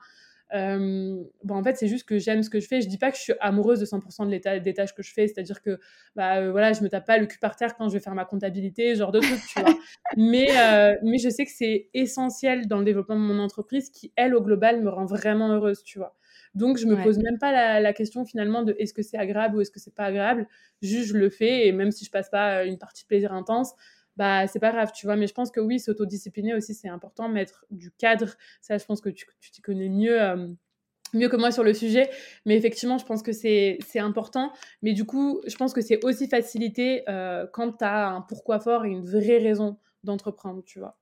Speaker 2: Bon, en fait, c'est juste que j'aime ce que je fais. Je dis pas que je suis amoureuse de 100% de l'état, des tâches que je fais, c'est-à-dire que bah, euh, voilà, je me tape pas le cul par terre quand je vais faire ma comptabilité, genre de trucs, tu vois. Mais, euh, mais je sais que c'est essentiel dans le développement de mon entreprise qui, elle, au global, me rend vraiment heureuse, tu vois. Donc, je me pose même pas la, la question finalement de est-ce que c'est agréable ou est-ce que c'est pas agréable. Juste, je le fais et même si je passe pas une partie de plaisir intense, bah c'est pas grave, tu vois. Mais je pense que oui, s'autodiscipliner aussi, c'est important, mettre du cadre. Ça, je pense que tu t'y connais mieux. mieux que moi sur le sujet, mais effectivement, je pense que c'est important. Mais du coup, je pense que c'est aussi facilité quand tu as un pourquoi fort et une vraie raison d'entreprendre, tu vois.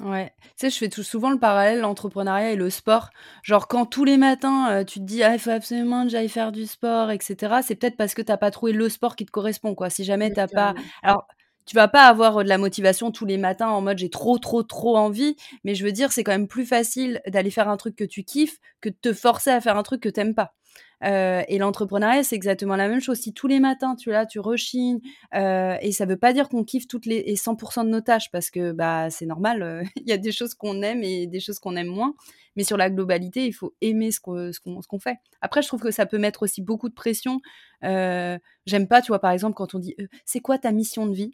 Speaker 1: Ouais, tu sais, je fais tout souvent le parallèle, l'entrepreneuriat et le sport. Genre, quand tous les matins, tu te dis, ah, il faut absolument que j'aille faire du sport, etc., c'est peut-être parce que tu n'as pas trouvé le sport qui te correspond, quoi. Si jamais tu n'as pas. Alors, tu vas pas avoir de la motivation tous les matins en mode j'ai trop trop trop envie, mais je veux dire c'est quand même plus facile d'aller faire un truc que tu kiffes que de te forcer à faire un truc que t'aimes pas. Euh, et l'entrepreneuriat, c'est exactement la même chose. Si tous les matins, tu là, tu rechignes, euh, et ça veut pas dire qu'on kiffe toutes les et 100% de nos tâches, parce que bah c'est normal, euh, il y a des choses qu'on aime et des choses qu'on aime moins. Mais sur la globalité, il faut aimer ce qu'on ce qu'on fait. Après, je trouve que ça peut mettre aussi beaucoup de pression. J'aime pas, tu vois, par exemple, quand on dit c'est quoi ta mission de vie?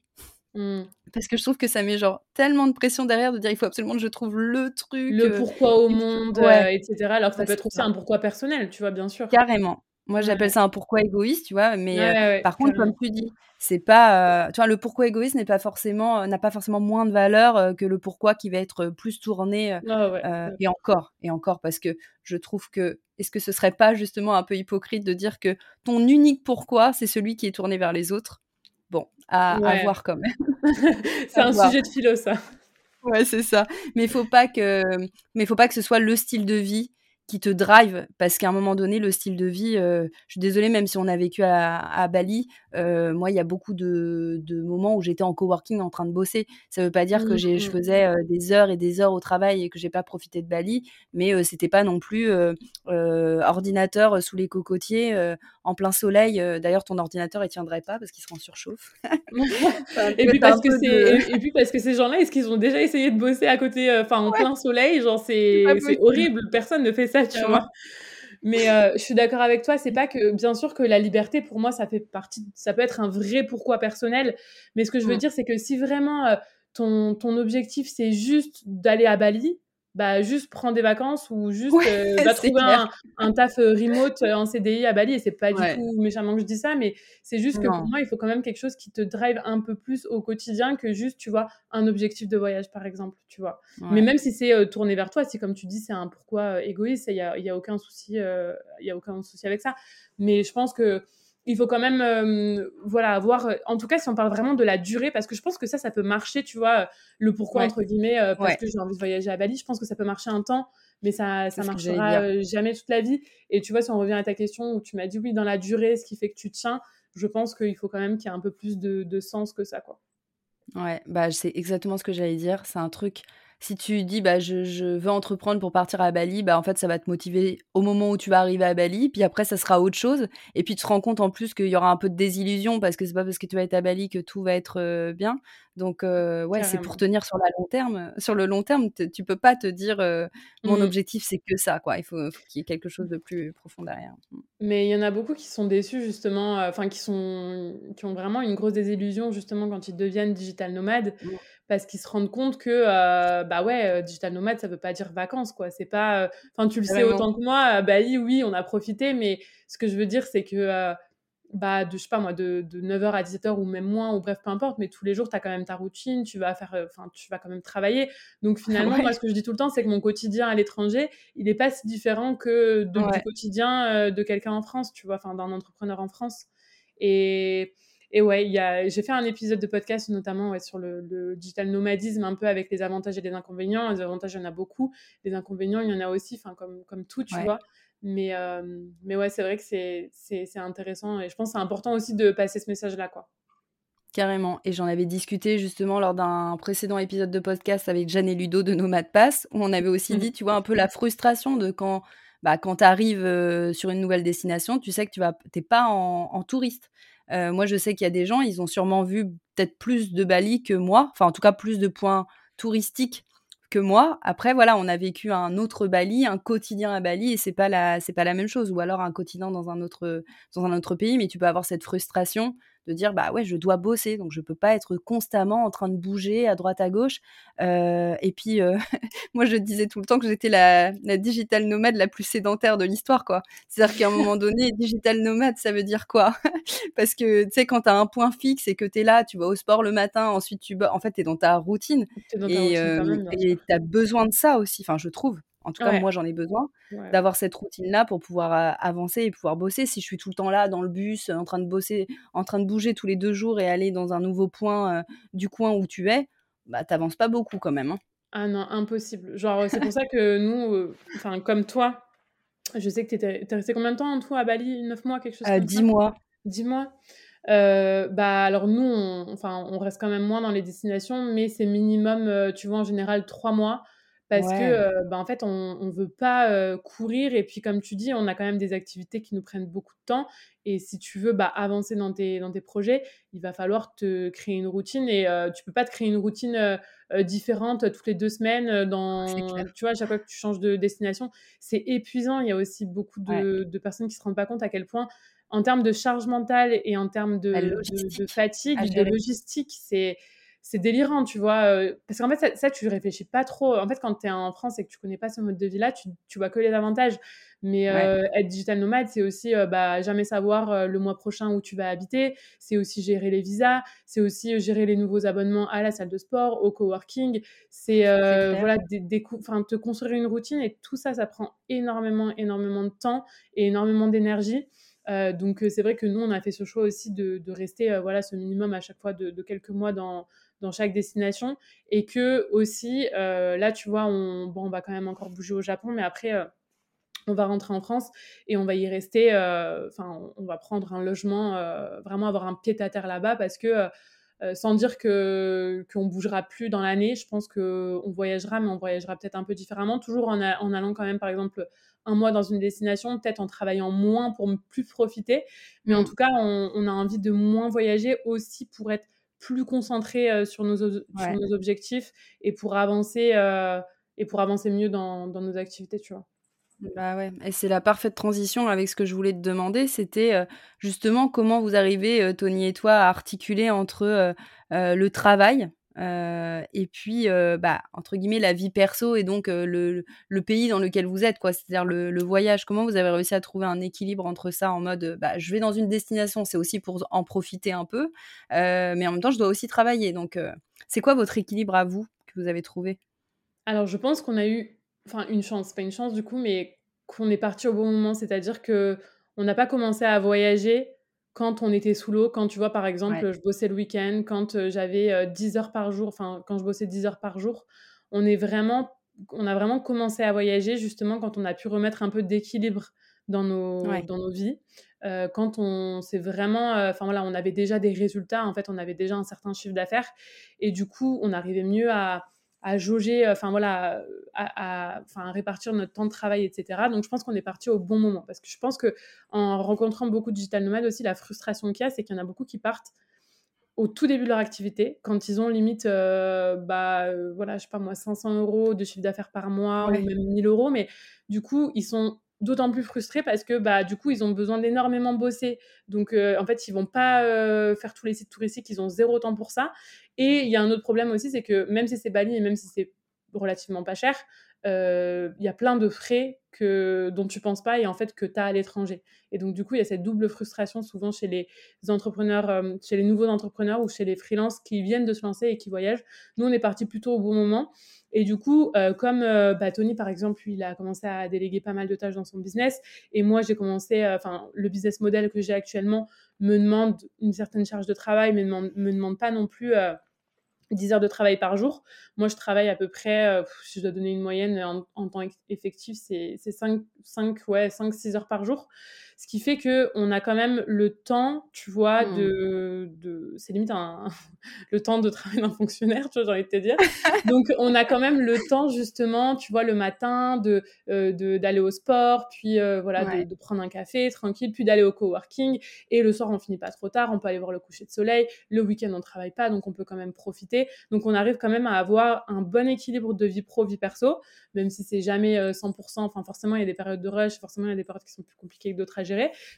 Speaker 1: Mmh. Parce que je trouve que ça met genre tellement de pression derrière de dire il faut absolument que je trouve le truc.
Speaker 2: Le pourquoi au monde, etc. Alors que ça peut être aussi un pourquoi personnel, tu vois, bien sûr.
Speaker 1: Carrément. Moi, j'appelle ça un pourquoi égoïste, tu vois. Mais par contre, comme tu dis, c'est pas, tu vois, le pourquoi égoïste n'est pas forcément, n'a pas forcément moins de valeur que le pourquoi qui va être plus tourné. Ah et encore, et encore, parce que je trouve que, est-ce que ce serait pas justement un peu hypocrite de dire que ton unique pourquoi, c'est celui qui est tourné vers les autres? À, voir quand même.
Speaker 2: c'est un sujet de philo, ça.
Speaker 1: Ouais, c'est ça. Mais il faut pas que, mais faut pas que ce soit le style de vie qui te drive parce qu'à un moment donné le style de vie je suis désolée même si on a vécu à, Bali moi il y a beaucoup de, moments où j'étais en coworking en train de bosser. Ça veut pas dire que je mmh, mmh. faisais des heures et des heures au travail et que j'ai pas profité de Bali mais c'était pas non plus ordinateur sous les cocotiers en plein soleil. D'ailleurs ton ordinateur il tiendrait pas parce qu'il se en surchauffe.
Speaker 2: Et, puis parce que et, puis parce que ces gens-là est-ce qu'ils ont déjà essayé de bosser à côté enfin en plein soleil? Genre c'est horrible. Personne ne fait ça tu vois. Mais euh, je suis d'accord avec toi, c'est pas que, bien sûr que la liberté, pour moi, ça fait partie, ça peut être un vrai pourquoi personnel, mais ce que je veux mmh. dire, c'est que si vraiment euh, ton, ton objectif, c'est juste d'aller à Bali, bah juste prends des vacances ou juste euh, va trouver un, un, taf euh, remote euh, en CDI à Bali. Et c'est pas du tout méchamment que je dis ça mais c'est juste que pour moi il faut quand même quelque chose qui te drive un peu plus au quotidien que juste tu vois un objectif de voyage par exemple tu vois. Mais même si c'est tourné vers toi si comme tu dis c'est un pourquoi égoïste il y a, y a aucun souci il y a aucun souci avec ça. Mais je pense que il faut quand même euh, voilà avoir euh, en tout cas si on parle vraiment de la durée parce que je pense que ça ça peut marcher tu vois le pourquoi entre guillemets euh, parce que j'ai envie de voyager à Bali je pense que ça peut marcher un temps mais ça ça marchera jamais toute la vie. Et tu vois si on revient à ta question où tu m'as dit oui dans la durée ce qui fait que tu tiens je pense qu'il faut quand même qu'il y ait un peu plus de, de sens que ça quoi.
Speaker 1: Ouais bah c'est exactement ce que j'allais dire. C'est un truc si tu dis bah je, veux entreprendre pour partir à Bali, bah en fait ça va te motiver au moment où tu vas arriver à Bali, puis après ça sera autre chose, et puis tu te rends compte en plus qu'il y aura un peu de désillusion parce que c'est pas parce que tu vas être à Bali que tout va être euh, bien. Donc ouais, c'est pour tenir sur, la long terme. Sur le long terme, tu peux pas te dire mon mmh. objectif c'est que ça, quoi. Il faut, qu'il y ait quelque chose de plus profond derrière. Mmh.
Speaker 2: Mais il y en a beaucoup qui sont déçus justement, enfin qui sont, qui ont vraiment une grosse désillusion justement quand ils deviennent digital nomades, mmh. Parce qu'ils se rendent compte que bah ouais, digital nomade ça veut pas dire vacances, quoi. C'est pas, enfin tu le sais autant que moi, Bali oui on a profité, mais ce que je veux dire c'est que bah, de, je sais pas moi, de, de 9h à 17h ou même moins, ou bref, peu importe, mais tous les jours, tu as quand même ta routine, tu vas faire, euh, enfin, tu vas quand même travailler. Donc finalement, moi, ce que je dis tout le temps, c'est que mon quotidien à l'étranger, il n'est pas si différent que de, du quotidien euh, de quelqu'un en France, tu vois, enfin, d'un entrepreneur en France. Et, et ouais, j'ai fait un épisode de podcast notamment ouais, sur le, le, digital nomadisme, un peu avec les avantages et les inconvénients. Les avantages, il y en a beaucoup. Les inconvénients, il y en a aussi, enfin, comme, comme tout, tu vois. Mais, mais ouais, c'est vrai que c'est intéressant et je pense que c'est important aussi de passer ce message-là, quoi.
Speaker 1: Carrément. Et j'en avais discuté justement lors d'un précédent épisode de podcast avec Jeanne et Ludo de Nomad Pass, où on avait aussi mmh. dit, tu vois, un peu la frustration de quand, bah, quand tu arrives sur une nouvelle destination, tu sais que tu vas, pas en, touriste. Moi, je sais qu'il y a des gens, ils ont sûrement vu peut-être plus de Bali que moi, enfin, en tout cas, plus de points touristiques que moi. Après, voilà, on a vécu un autre Bali, un quotidien à Bali, et c'est pas la, c'est pas la même chose. Ou alors un quotidien dans un autre, dans un autre pays, mais tu peux avoir cette frustration de dire bah ouais je dois bosser donc je peux pas être constamment en train de bouger à droite à gauche. Euh, et puis euh, moi je disais tout le temps que j'étais la, la digital nomade la plus sédentaire de l'histoire quoi. C'est à dire qu'à un moment donné digital nomade ça veut dire quoi? Parce que tu sais quand tu as un point fixe et que tu es là tu vas au sport le matin ensuite tu en fait tu es dans ta routine et euh, tu as besoin de ça aussi enfin je trouve en tout cas, moi, j'en ai besoin d'avoir cette routine-là pour pouvoir avancer et pouvoir bosser. Si je suis tout le temps là, dans le bus, en train de bosser, en train de bouger tous les deux jours et aller dans un nouveau point du coin où tu es, bah, t'avances pas beaucoup quand même. Hein.
Speaker 2: Ah non, impossible. Genre, c'est pour ça que nous, enfin, comme toi, je sais que tu es resté combien de temps en tout à Bali? 9 mois, quelque chose
Speaker 1: comme 10 mois.
Speaker 2: 10 mois? Bah alors nous, on, enfin, on reste quand même moins dans les destinations, mais c'est minimum, tu vois, en général, 3 mois parce que bah, en fait on, on veut pas courir et puis comme tu dis on a quand même des activités qui nous prennent beaucoup de temps et si tu veux bah, avancer dans tes, dans tes projets il va falloir te créer une routine et tu peux pas te créer une routine différente toutes les deux semaines dans tu vois à chaque fois que tu changes de destination. C'est épuisant il y a aussi beaucoup de, de, personnes qui se rendent pas compte à quel point en termes de charge mentale et en termes de, de, fatigue de logistique c'est c'est délirant, tu vois. Euh, parce qu'en fait, ça, ça, tu réfléchis pas trop. En fait, quand tu es en France et que tu connais pas ce mode de vie-là, tu, tu vois que les avantages. Mais euh, être digital nomade, c'est aussi euh, bah, jamais savoir le mois prochain où tu vas habiter. C'est aussi gérer les visas. C'est aussi gérer les nouveaux abonnements à la salle de sport, au coworking. C'est voilà, des, te construire une routine. Et tout ça, ça prend énormément, énormément de temps et énormément d'énergie. donc c'est vrai que nous, on a fait ce choix aussi de, de rester voilà, ce minimum à chaque fois de, de quelques mois dans, dans chaque destination et que aussi euh, là tu vois on, bon, on va quand même encore bouger au Japon mais après euh, on va rentrer en France et on va y rester, enfin, on va prendre un logement, vraiment avoir un pied à terre là-bas parce que sans dire que qu'on bougera plus dans l'année, je pense qu'on voyagera, mais on voyagera peut-être un peu différemment, toujours en, en, allant quand même, par exemple, un mois dans une destination, peut-être en travaillant moins pour plus profiter, mais en mmh. tout cas, on, a envie de moins voyager aussi pour être plus concentré sur, nos, sur nos objectifs et pour avancer et pour avancer mieux dans, dans nos activités, tu vois.
Speaker 1: Bah ouais, et c'est la parfaite transition avec ce que je voulais te demander, c'était justement comment vous arrivez, Tony et toi, à articuler entre le travail et puis, bah, entre guillemets, la vie perso et donc le, pays dans lequel vous êtes, quoi. C'est-à-dire le, le, voyage. Comment vous avez réussi à trouver un équilibre entre ça en mode, bah, je vais dans une destination, c'est aussi pour en profiter un peu, mais en même temps, je dois aussi travailler. Donc, c'est quoi votre équilibre à vous que vous avez trouvé?
Speaker 2: Alors, je pense qu'on a eu enfin une chance, pas une chance du coup, mais qu'on est parti au bon moment. C'est-à-dire que on n'a pas commencé à voyager quand on était sous l'eau, quand tu vois par exemple, je bossais le week-end, quand j'avais 10 euh, heures par jour, enfin quand je bossais 10 heures par jour, on est vraiment, on a vraiment commencé à voyager justement quand on a pu remettre un peu d'équilibre dans nos, dans nos vies. Euh, quand on s'est vraiment, enfin voilà, on avait déjà des résultats, en fait, on avait déjà un certain chiffre d'affaires et du coup, on arrivait mieux à, à jauger, enfin voilà, à, à, répartir notre temps de travail, etc. Donc je pense qu'on est parti au bon moment. Parce que je pense que en rencontrant beaucoup de digital nomades aussi, la frustration qu'il y a, c'est qu'il y en a beaucoup qui partent au tout début de leur activité, quand ils ont limite, euh, bah euh, voilà, je sais pas moi, 500 euros de chiffre d'affaires par mois ou même 1000 euros, mais du coup ils sont d'autant plus frustrés parce que bah du coup ils ont besoin d'énormément bosser donc euh, en fait ils vont pas euh, faire tous les sites touristiques ils ont zéro temps pour ça et il y a un autre problème aussi c'est que même si c'est Bali et même si c'est relativement pas cher euh, il y a plein de frais que, dont tu penses pas et en fait que tu as à l'étranger. Et donc, du coup, il y a cette double frustration souvent chez les entrepreneurs, chez les nouveaux entrepreneurs ou chez les freelances qui viennent de se lancer et qui voyagent. Nous, on est parti plutôt au bon moment. Et du coup, euh, comme euh, bah, Tony, par exemple, il a commencé à déléguer pas mal de tâches dans son business, et moi, j'ai commencé, euh, enfin, le business model que j'ai actuellement me demande une certaine charge de travail, mais ne me demande pas non plus 10 heures de travail par jour. Moi, je travaille à peu près, si je dois donner une moyenne en, temps effectif, c'est 5, 5, ouais, 5, 6 heures par jour. Ce qui fait qu'on a quand même le temps, tu vois, mmh. de, de c'est limite un, le temps de travail d'un fonctionnaire, tu vois, j'ai envie de te dire. Donc, on a quand même le temps, justement, tu vois, le matin, de, euh, d'aller au sport, puis euh, voilà, de, prendre un café tranquille, puis d'aller au coworking. Et le soir, on finit pas trop tard, on peut aller voir le coucher de soleil. Le week-end, on travaille pas, donc on peut quand même profiter. Donc, on arrive quand même à avoir un bon équilibre de vie pro, vie perso, même si c'est jamais 100%. Euh, enfin, forcément, il y a des périodes de rush, forcément, il y a des périodes qui sont plus compliquées que d'autres à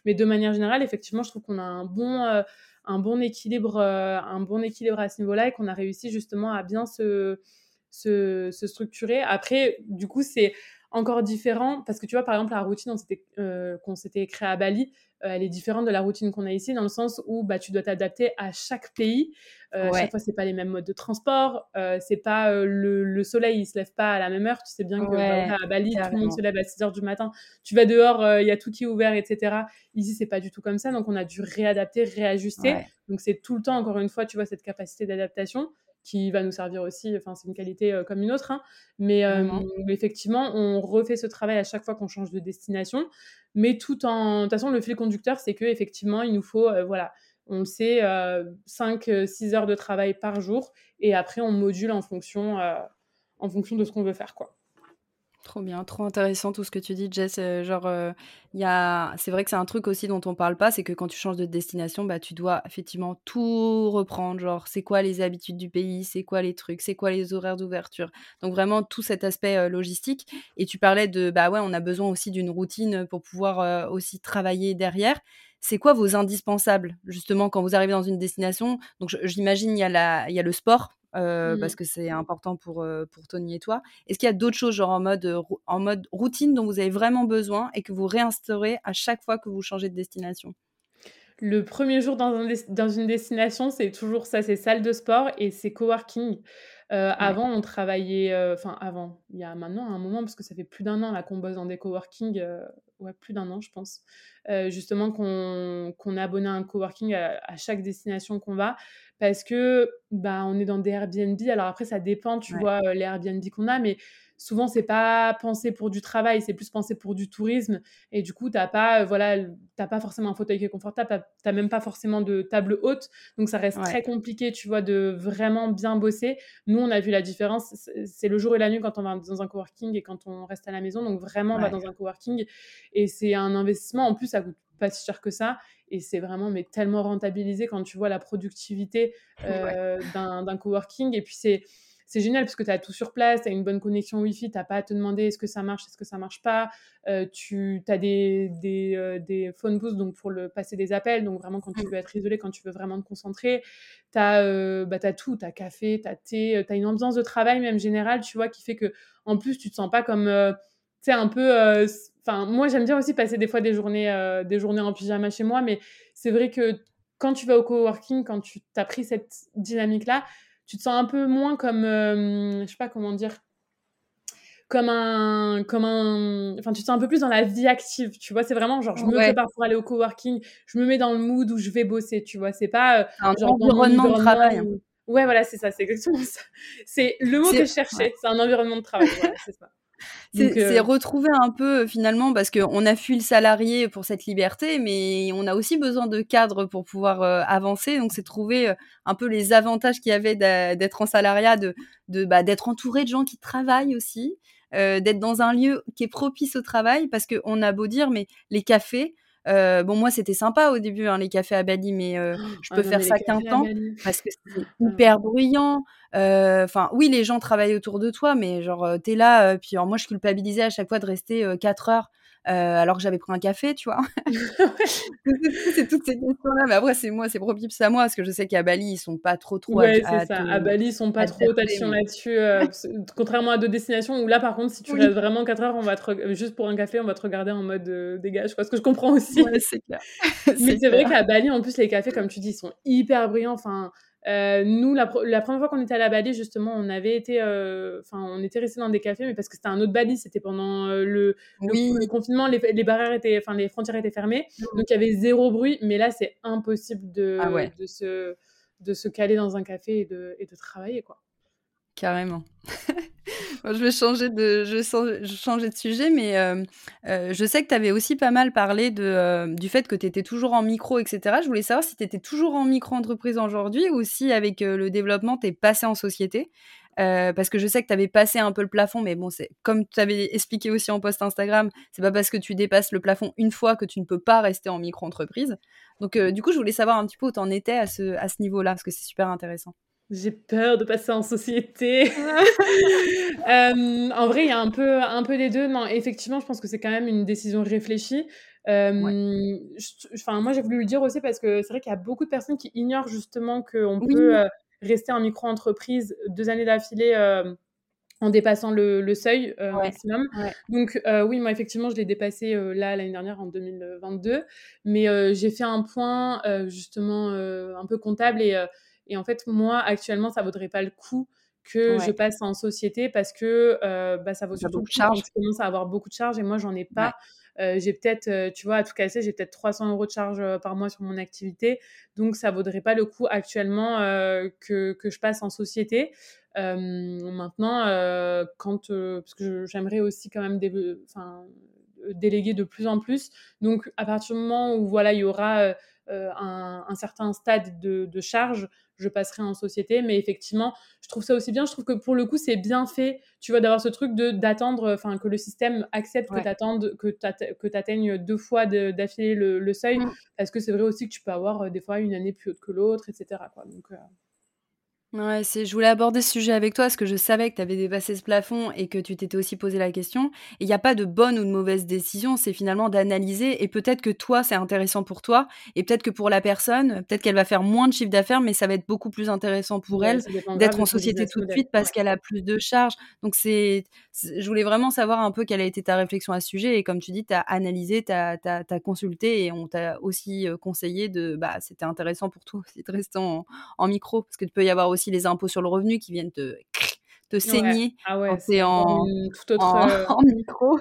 Speaker 2: mais de manière générale, effectivement, je trouve qu'on a un bon, euh, un bon équilibre, euh, un bon équilibre à ce niveau-là et qu'on a réussi justement à bien se, se, structurer. Après, du coup, c'est encore différent parce que tu vois, par exemple, la routine euh, qu'on s'était créée à Bali, elle est différente de la routine qu'on a ici dans le sens où bah, tu dois t'adapter à chaque pays. Euh, Chaque fois, c'est pas les mêmes modes de transport. Euh, c'est pas euh, le, soleil, il se lève pas à la même heure. Tu sais bien que bah, à Bali, tout le monde se lève à 6 heures du matin. Tu vas dehors, euh, il y a tout qui est ouvert, etc. Ici, c'est pas du tout comme ça. Donc, on a dû réadapter, réajuster. Donc, c'est tout le temps, encore une fois, tu vois, cette capacité d'adaptation qui va nous servir aussi. Enfin, c'est une qualité comme une autre. Hein. Mais effectivement, on refait ce travail à chaque fois qu'on change de destination. Mais tout en. De toute façon, le fil conducteur, c'est que effectivement, il nous faut, voilà on le sait, 5-6 euh, heures de travail par jour et après on module en fonction, euh, en fonction de ce qu'on veut faire. quoi.
Speaker 1: Trop bien, trop intéressant tout ce que tu dis, Jess. Euh, genre, y a... c'est vrai que c'est un truc aussi dont on parle pas, c'est que quand tu changes de destination, bah, tu dois effectivement tout reprendre. Genre, c'est quoi les habitudes du pays, c'est quoi les trucs, c'est quoi les horaires d'ouverture. Donc vraiment tout cet aspect logistique. Et tu parlais de, bah ouais, on a besoin aussi d'une routine pour pouvoir aussi travailler derrière c'est quoi vos indispensables justement quand vous arrivez dans une destination? Donc j'imagine il y il y a le sport euh, parce mmh. que c'est important pour euh, pour Tony et toi. Est-ce qu'il y a d'autres choses genre en mode euh, en mode routine dont vous avez vraiment besoin et que vous réinstaurez à chaque fois que vous changez de destination?
Speaker 2: Le premier jour dans, dans une destination, c'est toujours ça, c'est salle de sport et c'est coworking. Avant, on travaillait, enfin avant, il y a maintenant un moment, parce que ça fait plus d'un an là qu'on bosse dans des coworking, ouais, plus d'un an, je pense, justement qu'on est abonné à un coworking à, à chaque destination qu'on va, parce que bah, on est dans des Airbnb. Alors après, ça dépend, tu vois, les Airbnb qu'on a, mais souvent c'est pas pensé pour du travail, c'est plus pensé pour du tourisme. Et du coup, t'as pas, euh, voilà, t'as pas forcément un fauteuil qui est confortable, t'as même pas forcément de table haute, donc ça reste très compliqué, tu vois, de vraiment bien bosser. Nous, on a vu la différence, c'est le jour et la nuit quand on va dans un coworking et quand on reste à la maison. Donc vraiment, on va dans un coworking et c'est un investissement. En plus, ça coûte pas si cher que ça et c'est vraiment mais tellement rentabilisé quand tu vois la productivité euh, d'un coworking et puis c'est c'est génial parce que tu as tout sur place, tu as une bonne connexion Wi-Fi, tu n'as pas à te demander est-ce que ça marche, est-ce que ça marche pas. Euh, tu as des, des, euh, des, phone booths donc pour le, passer des appels, donc vraiment quand tu mmh. veux être isolé, quand tu veux vraiment te concentrer. Tu as, euh, bah, tout, tu as café, tu as thé, tu as une ambiance de travail même générale, tu vois, qui fait que en plus tu te sens pas comme, tu sais, un peu... Enfin, moi j'aime bien aussi passer des fois des journées, des journées en pyjama chez moi, mais c'est vrai que quand tu vas au coworking, quand tu as pris cette dynamique-là, tu te sens un peu moins comme, euh, je sais pas comment dire, comme un, comme un, enfin, tu te sens un peu plus dans la vie active, tu vois. C'est vraiment genre, je me prépare pour aller au coworking, je me mets dans le mood où je vais bosser, tu vois. C'est pas euh,
Speaker 1: un environnement de travail.
Speaker 2: Ouais, voilà, c'est ça, c'est exactement ça. C'est le mot que je cherchais, c'est un environnement de travail, c'est ça.
Speaker 1: C'est euh, retrouver un peu finalement parce qu'on a fui le salarié pour cette liberté, mais on a aussi besoin de cadres pour pouvoir euh, avancer. Donc c'est trouver euh, un peu les avantages qu'il y avait d'être en salariat, de, de bah, d'être entouré de gens qui travaillent aussi, d'être dans un lieu qui est propice au travail parce qu'on a beau dire, mais les cafés, bon, moi, c'était sympa au début, hein, les cafés à Bali, mais oh, je ah peux faire ça qu'un temps parce que c'est ah. hyper bruyant. Enfin, oui, les gens travaillent autour de toi, mais genre, t'es là, puis alors, moi, je culpabilisais à chaque fois de rester 4 heures euh, alors que j'avais pris un café, tu vois. c'est toutes ces questions-là. Mais après, c'est moi, c'est propice à moi, parce que je sais qu'à Bali, ils sont pas trop, trop.
Speaker 2: Ouais, c'est ça. À Bali, ils sont pas trop attention là-dessus. Euh, contrairement à d'autres destinations où là, par contre, si tu restes vraiment 4 heures, on va te juste pour un café, on va te regarder en mode euh, dégage. Je ce que je comprends aussi.
Speaker 1: Ouais, c'est clair.
Speaker 2: Mais c'est vrai qu'à Bali, en plus, les cafés, comme tu dis, sont hyper brillants. Enfin, euh, nous, la, première fois qu'on était à la Bali, justement, on avait été, euh, enfin, on était resté dans des cafés, mais parce que c'était un autre Bali, c'était pendant euh, le, le, confinement, les, barrières étaient, enfin, les frontières étaient fermées, mmh. donc il y avait zéro bruit. Mais là, c'est impossible de, ah de, se, de se caler dans un café et de, et de travailler, quoi.
Speaker 1: Carrément. je vais changer de, je vais changer de sujet, mais euh, euh, je sais que tu avais aussi pas mal parlé de, euh, du fait que tu étais toujours en micro, etc. Je voulais savoir si tu étais toujours en micro-entreprise aujourd'hui ou si avec le développement, tu es passé en société. parce que je sais que tu avais passé un peu le plafond, mais bon, c'est comme tu avais expliqué aussi en post Instagram, c'est pas parce que tu dépasses le plafond une fois que tu ne peux pas rester en micro-entreprise. Donc, du coup, je voulais savoir un petit peu où tu en étais à ce, à ce niveau-là, parce que c'est super intéressant.
Speaker 2: J'ai peur de passer en société. Euh, en vrai, il y a un peu, un peu des deux. Non, effectivement, je pense que c'est quand même une décision réfléchie. Euh, moi, j'ai voulu le dire aussi parce que c'est vrai qu'il y a beaucoup de personnes qui ignorent justement qu'on peut euh, rester en micro-entreprise deux années d'affilée en dépassant le, seuil maximum. Donc oui, moi effectivement, je l'ai dépassé là l'année dernière en 2022, mais j'ai fait un point justement un peu comptable et et en fait, moi, actuellement, ça vaudrait pas le coup que je passe en société parce que euh, bah, ça vaut surtout
Speaker 1: beaucoup de charges.
Speaker 2: Je commence à avoir beaucoup de charges et moi, j'en ai pas. Euh, j'ai peut-être, euh, tu vois, à tout casser, j'ai peut-être 300 euros de charges par mois sur mon activité. Donc, ça vaudrait pas le coup actuellement que, que, je passe en société. maintenant, quand, parce que j'aimerais aussi quand même déléguer de plus en plus. Donc, à partir du moment où voilà, il y aura un, un, certain stade de, de charge, je passerai en société. Mais effectivement, je trouve ça aussi bien. Je trouve que pour le coup, c'est bien fait, tu vois, d'avoir ce truc de d'attendre, enfin, que le système accepte que tu que atteignes deux fois d'affilée le, seuil. Mm. Parce que c'est vrai aussi que tu peux avoir euh, des fois une année plus haute que l'autre, etc. Quoi. Donc, euh,
Speaker 1: Ouais, c'est, je voulais aborder ce sujet avec toi parce que je savais que tu avais dépassé ce plafond et que tu t'étais aussi posé la question. Il n'y a pas de bonne ou de mauvaise décision, c'est finalement d'analyser et peut-être que toi, c'est intéressant pour toi et peut-être que pour la personne, peut-être qu'elle va faire moins de chiffre d'affaires, mais ça va être beaucoup plus intéressant pour elle d'être en société tout de suite parce qu'elle a plus de charges. Donc, c'est, je voulais vraiment savoir un peu quelle a été ta réflexion à ce sujet et comme tu dis, tu as analysé, tu as, consulté et on t'a aussi euh, conseillé de, bah, c'était intéressant pour toi aussi de rester en, en micro parce que tu peux y avoir aussi les impôts sur le revenu qui viennent te, te saigner
Speaker 2: Ah ouais,
Speaker 1: c'est en, tout autre, euh, en, micro.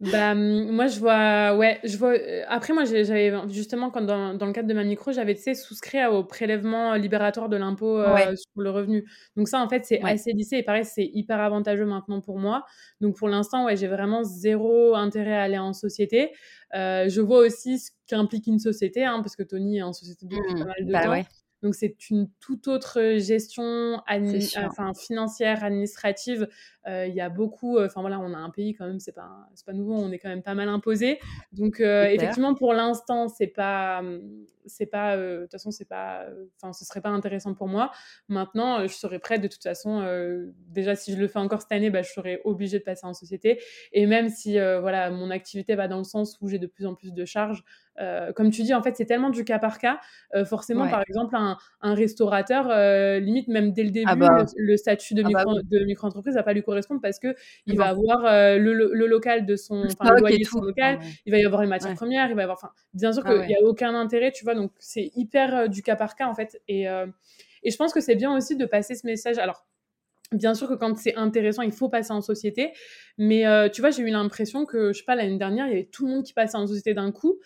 Speaker 2: Bah, moi, je vois ouais, je vois, après moi, j'avais justement quand dans dans le cadre de ma micro, j'avais, tu sais, souscrit au prélèvement libératoire de l'impôt,
Speaker 1: Ouais.
Speaker 2: heu, sur le revenu. Donc ça, en fait, c'est
Speaker 1: Ouais.
Speaker 2: assez lissé et pareil, c'est hyper avantageux maintenant pour moi. Donc pour l'instant, ouais, j'ai vraiment 0 intérêt à aller en société. Heu, je vois aussi ce qu'implique une société, hein, parce que Tony est en société depuis
Speaker 1: Mmh
Speaker 2: pas mal de
Speaker 1: Bah,
Speaker 2: temps.
Speaker 1: ouais.
Speaker 2: Donc c'est une toute autre gestion admi
Speaker 1: sûr.
Speaker 2: enfin financière, administrative. Heu, il y a beaucoup, enfin voilà, on a un pays quand même, c'est pas pas nouveau, on est quand même pas mal imposé. Donc effectivement, pour l'instant, c'est pas, mmh, c'est pas, heu, de toute façon, c'est pas, enfin, ce serait pas intéressant pour moi. Maintenant, je serais prête de toute façon, déjà si je le fais encore cette année, bah, je serais obligée de passer en société et même si, voilà, mon activité va dans le sens où j'ai de plus en plus de charges, comme tu dis, en fait, c'est tellement du cas par cas. Forcément,
Speaker 1: Ouais.
Speaker 2: par exemple, un un restaurateur, limite même dès le
Speaker 1: Ah
Speaker 2: début, le
Speaker 1: bah
Speaker 2: le statut de
Speaker 1: ah bah,
Speaker 2: micro
Speaker 1: oui.
Speaker 2: de micro-entreprise va pas lui correspondre parce qu'il va
Speaker 1: Non.
Speaker 2: avoir, le le local de son
Speaker 1: Le
Speaker 2: loyer de son local,
Speaker 1: ouais.
Speaker 2: il va y avoir les matières
Speaker 1: Ouais.
Speaker 2: premières, il va y avoir enfin, bien sûr
Speaker 1: Ah
Speaker 2: qu'il y
Speaker 1: ouais.
Speaker 2: a aucun intérêt, tu vois? Donc c'est hyper, du cas par cas, en fait et heu et je pense que c'est bien aussi de passer ce message. Alors, bien sûr que quand c'est intéressant, il faut passer en société, mais heu, tu vois, j'ai eu l'impression que, je sais pas, l'année dernière, il y avait tout le monde qui passait en société d'un coup.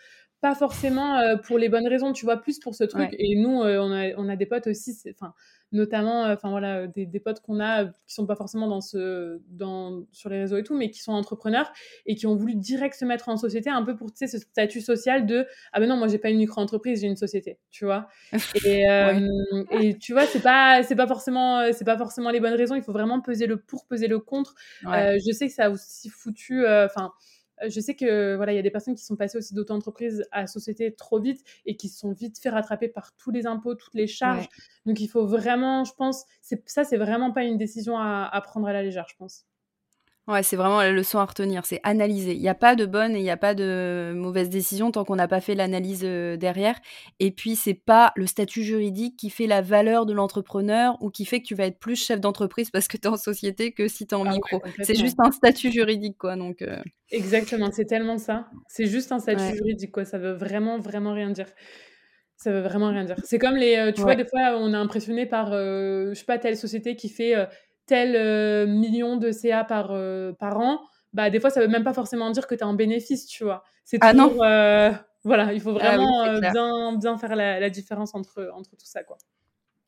Speaker 2: Pas forcément, heu, pour les bonnes raisons, tu vois? Plus pour ce truc
Speaker 1: Ouais.
Speaker 2: et nous, heu, on a on a des potes aussi, enfin, notamment, enfin voilà, des des potes qu'on a, qui sont pas forcément dans ce dans sur les réseaux et tout, mais qui sont entrepreneurs et qui ont voulu direct se mettre en société un peu pour, tu sais, ce statut social de: «Ah ben non, moi j'ai pas une micro-entreprise, j'ai une société», tu vois? Et
Speaker 1: Ouais.
Speaker 2: hem et tu vois, c'est pas c'est pas forcément, c'est pas forcément les bonnes raisons. Il faut vraiment peser le pour, peser le contre.
Speaker 1: Ouais.
Speaker 2: Je sais que ça a aussi foutu, enfin, je sais que voilà, il y a des personnes qui sont passées aussi d'auto-entreprise à société trop vite et qui se sont vite fait rattraper par tous les impôts, toutes les charges.
Speaker 1: Ouais.
Speaker 2: Donc il faut vraiment, je pense, ça, c'est vraiment pas une décision à à prendre à la légère, je pense.
Speaker 1: Ouais, c'est vraiment la leçon à retenir, c'est analyser. Il y a pas de bonne et il y a pas de mauvaise décision tant qu'on n'a pas fait l'analyse, heu, derrière et puis c'est pas le statut juridique qui fait la valeur de l'entrepreneur ou qui fait que tu vas être plus chef d'entreprise parce que tu es en société que si tu es en
Speaker 2: Ah ouais,
Speaker 1: micro. C'est juste un statut juridique, quoi, donc heu
Speaker 2: Exactement, c'est tellement ça. C'est juste un statut
Speaker 1: Ouais.
Speaker 2: juridique, quoi. Ça veut vraiment, vraiment rien dire. Ça veut vraiment rien dire. C'est comme les, heu, tu vois, des fois, on est impressionné par, heu, je sais pas, telle société qui fait, tel, heu, million de CA par, heu, par an. Bah, des fois, ça veut même pas forcément dire que tu es en bénéfice, tu vois? C'est
Speaker 1: Ah
Speaker 2: toujours, heu, voilà, il faut
Speaker 1: Ah oui,
Speaker 2: vraiment, bien bien faire la la différence entre entre tout ça, quoi.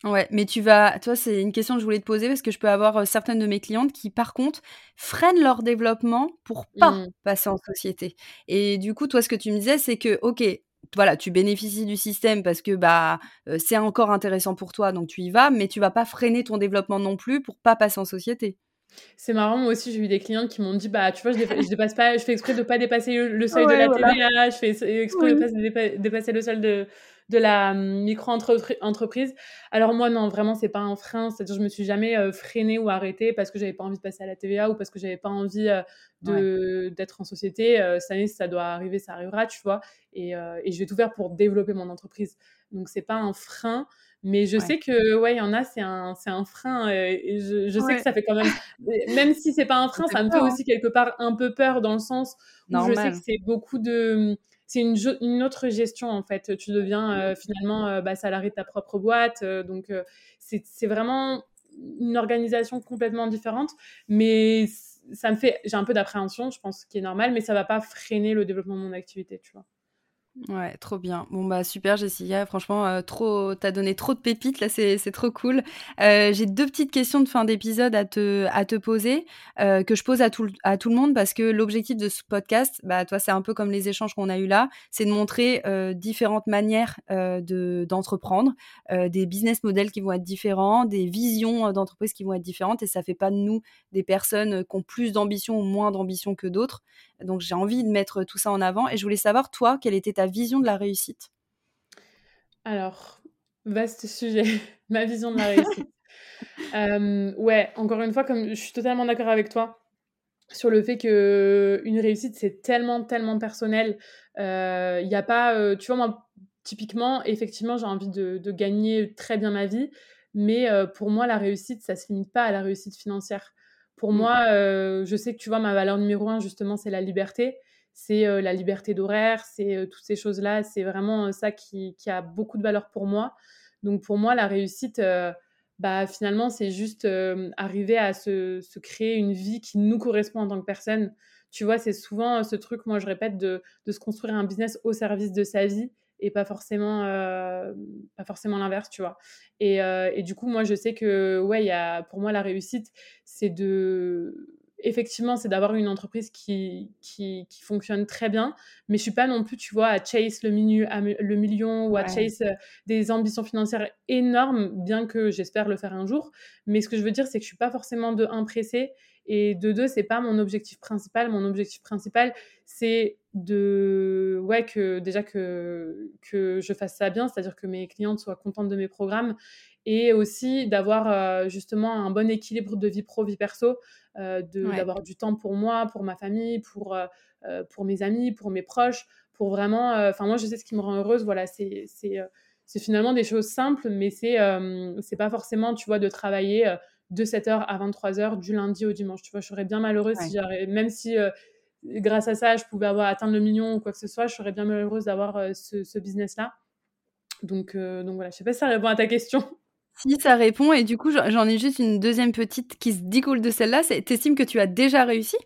Speaker 1: Ouais, mais tu vas tu vois, c'est une question que je voulais te poser parce que je peux avoir, certaines de mes clientes qui, par contre, freinent leur développement pour pas
Speaker 2: Mmh.
Speaker 1: passer en société et du coup, toi, ce que tu me disais, c'est que, OK, voilà, tu bénéficies du système parce que, bah, c'est encore intéressant pour toi, donc tu y vas, mais tu vas pas freiner ton développement non plus pour pas passer en société?
Speaker 2: C'est marrant, moi aussi, j'ai eu des clientes qui m'ont dit: «Bah, tu vois, je je dépasse pas je fais exprès de pas dépasser le le seuil de la
Speaker 1: voilà.
Speaker 2: TVA, je fais exprès de
Speaker 1: Oui.
Speaker 2: pas dépa dépasser le seuil de de la micro-entrepri entreprise». Alors moi, non, vraiment, c'est pas un frein, c'est-à-dire je me suis jamais, heu, freinée ou arrêtée parce que j'avais pas envie de passer à la TVA ou parce que j'avais pas envie,
Speaker 1: Ouais.
Speaker 2: de d'être en société, année, si ça doit arriver, ça arrivera, tu vois? Et heu et je vais tout faire pour développer mon entreprise. Donc c'est pas un frein, mais je
Speaker 1: Ouais.
Speaker 2: sais que, ouais, il y en a, c'est un c'est un frein, et je je sais que ça fait quand même même si c'est pas un frein, ça me fait
Speaker 1: peur, hein?
Speaker 2: aussi quelque part un peu peur dans le sens où je sais que c'est beaucoup de, mmh, c'est une une autre gestion, en fait. Tu deviens, heu, finalement, heu, bah, salarié de ta propre boîte, heu, donc c'est vraiment une organisation complètement différente, mais ça me fait j'ai un peu d'appréhension, je pense, qui est normal, mais ça va pas freiner le développement de mon activité, tu vois?
Speaker 1: Ouais, trop bien. Bon, bah, super Jessica, franchement, heu, trop tu as donné trop de pépites là, c'est trop cool. Heu, j'ai 2 petites questions de fin d'épisode à te à te poser, heu, que je pose à tout à tout le monde parce que l'objectif de ce podcast, bah, toi, c'est un peu comme les échanges qu'on a eu là, c'est de montrer, heu, différentes manières, de d'entreprendre, des business models qui vont être différents, des visions, d'entreprise qui vont être différentes et ça fait pas de nous des personnes, qui ont plus d'ambition ou moins d'ambition que d'autres. Donc j'ai envie de mettre tout ça en avant et je voulais savoir, toi, quelle était ta vision de la réussite?
Speaker 2: Alors, vaste sujet, ma vision de la réussite. Hem, ouais, encore une fois, comme je suis totalement d'accord avec toi sur le fait qu'une réussite, c'est tellement, tellement personnel. Il y a pas, tu vois, moi, typiquement, effectivement, j'ai envie de de gagner très bien ma vie, mais pour moi, la réussite, ça se limite pas à la réussite financière. Pour
Speaker 1: Mmh.
Speaker 2: moi, je sais que, tu vois, ma valeur numéro 1, justement, c'est la liberté. C'est, la liberté d'horaire, c'est, toutes ces choses-là. C'est vraiment, ça qui a beaucoup de valeur pour moi. Donc pour moi, la réussite, bah, finalement, c'est juste, arriver à se créer une vie qui nous correspond en tant que personne. Tu vois, c'est souvent ce truc, moi je répète, de, de se construire un business au service de sa vie et pas forcément, forcément l'inverse, tu vois. Et, et, du coup, moi, je sais que, ouais, y a, pour moi, la réussite, c'est de effectivement, c'est d'avoir une entreprise qui, qui, fonctionne très bien, mais je suis pas non plus, tu vois, à chase le, le million ou à chase euh, des ambitions financières énormes, bien que j'espère le faire un jour. Mais ce que je veux dire, c'est que je suis pas forcément de un pressé et de deux, c'est pas mon objectif principal. Mon objectif principal, c'est de, ouais, que déjà que, que je fasse ça bien, c'est-à-dire que mes clientes soient contentes de mes programmes et aussi d'avoir euh, justement un bon équilibre de vie pro, vie perso euh, d'avoir du temps pour moi, pour ma famille, pour, euh, euh, pour mes amis, pour mes proches, pour vraiment... Enfin, moi, je sais ce qui me rend heureuse, voilà, c'est c'est finalement des choses simples, mais c'est c'est pas forcément, tu vois, de travailler de 7h à 23h du lundi au dimanche. Tu vois, je serais bien malheureuse si même si grâce à ça, je pouvais avoir atteint le million ou quoi que ce soit, je serais bien malheureuse d'avoir ce, ce business-là. Donc, donc voilà, je sais pas si ça répond à ta question.
Speaker 1: Si ça répond, et du coup, j'en ai juste une deuxième petite qui se découle de celle-là. T'estimes que tu as déjà réussi?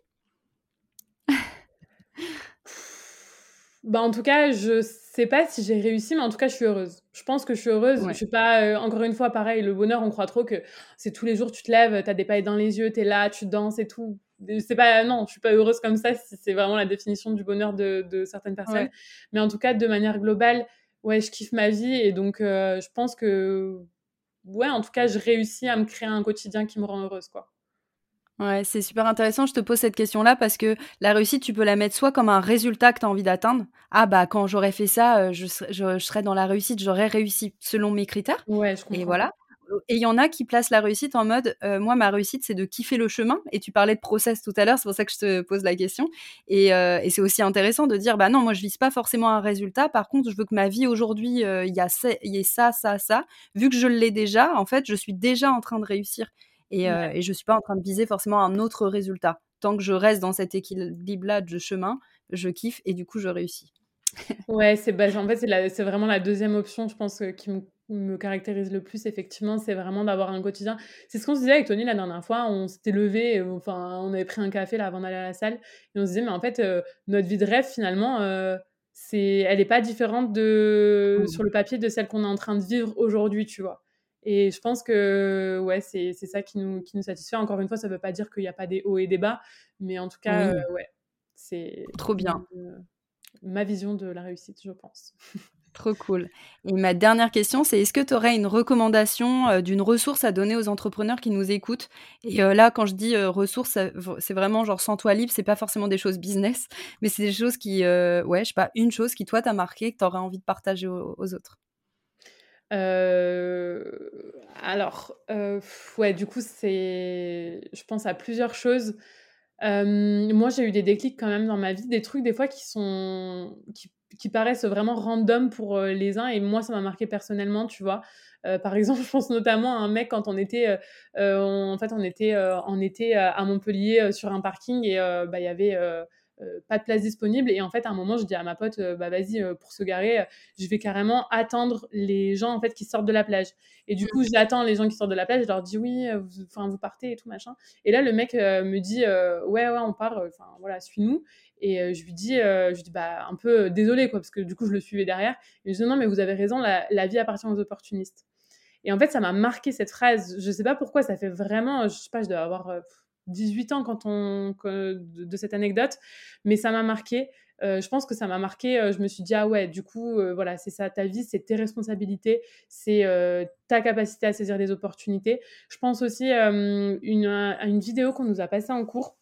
Speaker 2: Bah en tout cas, je sais pas si j'ai réussi, mais en tout cas, je suis heureuse. Je pense que je suis heureuse. Je suis pas, euh, encore une fois, pareil, le bonheur, on croit trop que c'est tous les jours, tu te lèves, tu as des paillettes dans les yeux, tu es là, tu danses et tout. C'est pas, non, je suis pas heureuse comme ça, c'est vraiment la définition du bonheur de, de certaines personnes. Mais en tout cas, de manière globale, ouais, je kiffe ma vie et donc euh, je pense que ouais, en tout cas, je réussis à me créer un quotidien qui me rend heureuse, quoi.
Speaker 1: Ouais, c'est super intéressant. Je te pose cette question-là parce que la réussite, tu peux la mettre soit comme un résultat que tu as envie d'atteindre. Ah, bah, quand j'aurais fait ça, euh, je, je, serais dans la réussite, j'aurais réussi selon mes critères.
Speaker 2: Ouais, je comprends.
Speaker 1: Et voilà. Et il y en a qui placent la réussite en mode, euh, moi, ma réussite, c'est de kiffer le chemin. Et tu parlais de process tout à l'heure, c'est pour ça que je te pose la question. Et, euh, et c'est aussi intéressant de dire, bah non, moi, je vise pas forcément un résultat. Par contre, je veux que ma vie aujourd'hui, euh, il y, a y ait ça, ça, ça. Vu que je l'ai déjà, en fait, je suis déjà en train de réussir. Et, et je suis pas en train de viser forcément un autre résultat. Tant que je reste dans cet équilibre-là de chemin, je kiffe et du coup, je réussis.
Speaker 2: ouais, c'est bah, en fait, c'est vraiment la deuxième option, je pense, qui me me caractérise le plus, effectivement, c'est vraiment d'avoir un quotidien. C'est ce qu'on se disait avec Tony la dernière fois. On s'était levé, euh, enfin, on avait pris un café là avant d'aller à la salle, et on se disait, mais en fait, euh, notre vie de rêve, finalement, euh, c'est, elle n'est pas différente de, mmh. sur le papier de celle qu'on est en train de vivre aujourd'hui, tu vois. Et je pense que ouais, c'est, c'est ça qui nous, qui nous satisfait. Encore une fois, ça ne veut pas dire qu'il n'y a pas des hauts et des bas, mais en tout cas, ouais, c'est
Speaker 1: trop bien.
Speaker 2: ma vision de la réussite, je pense.
Speaker 1: Trop cool. Et ma dernière question, c'est est-ce que tu aurais une recommandation euh, d'une ressource à donner aux entrepreneurs qui nous écoutent? Et euh, là, quand je dis euh, ressource, c'est vraiment genre sans toi libre, c'est pas forcément des choses business, mais c'est des choses qui, ouais, je sais pas, une chose qui toi t'a marqué, que tu aurais envie de partager aux, autres?
Speaker 2: alors, ouais, du coup, c'est, je pense à plusieurs choses. moi, j'ai eu des déclics quand même dans ma vie, des trucs des fois qui sont, qui qui paraissent vraiment random pour euh, les uns et moi ça m'a marqué personnellement tu vois. Euh, par exemple je pense notamment à un mec quand on était euh, en fait on était en été à Montpellier sur un parking et bah il y avait pas de place disponible. Et en fait à un moment je dis à ma pote bah vas-y pour se garer je vais carrément attendre les gens en fait qui sortent de la plage. Et du mmh. coup j'attends les gens qui sortent de la plage je leur dis oui enfin vous, partez et tout machin. Et là le mec me dit ouais ouais on part enfin voilà suis-nous et euh, je lui dis, euh, je dis bah, un peu euh, désolé, quoi, parce que du coup, je le suivais derrière. Et je dis, non, mais vous avez raison, la, vie appartient aux opportunistes. Et en fait, ça m'a marqué cette phrase. Je sais pas pourquoi, ça fait vraiment, je sais pas, je dois avoir 18 ans quand on, de, cette anecdote, mais ça m'a marqué. je pense que ça m'a marqué. je me suis dit, ah ouais, du coup, voilà, c'est ça, ta vie, c'est tes responsabilités, c'est ta capacité à saisir des opportunités. Je pense aussi une, à une vidéo qu'on nous a passée en cours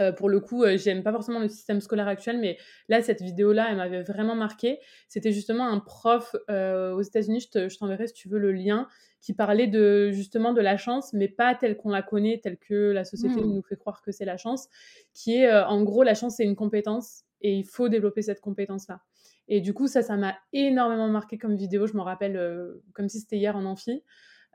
Speaker 2: euh, pour le coup, euh, j'aime pas forcément le système scolaire actuel, mais là, cette vidéo-là, elle m'avait vraiment marqué. C'était justement un prof euh, aux États-Unis, je t'enverrai si tu veux le lien, qui parlait de justement de la chance, mais pas telle qu'on la connaît, telle que la société mmh. nous fait croire que c'est la chance, qui est en gros la chance, c'est une compétence et il faut développer cette compétence-là. Et du coup, ça, ça m'a énormément marqué comme vidéo. Je me rappelle comme si c'était hier en amphi.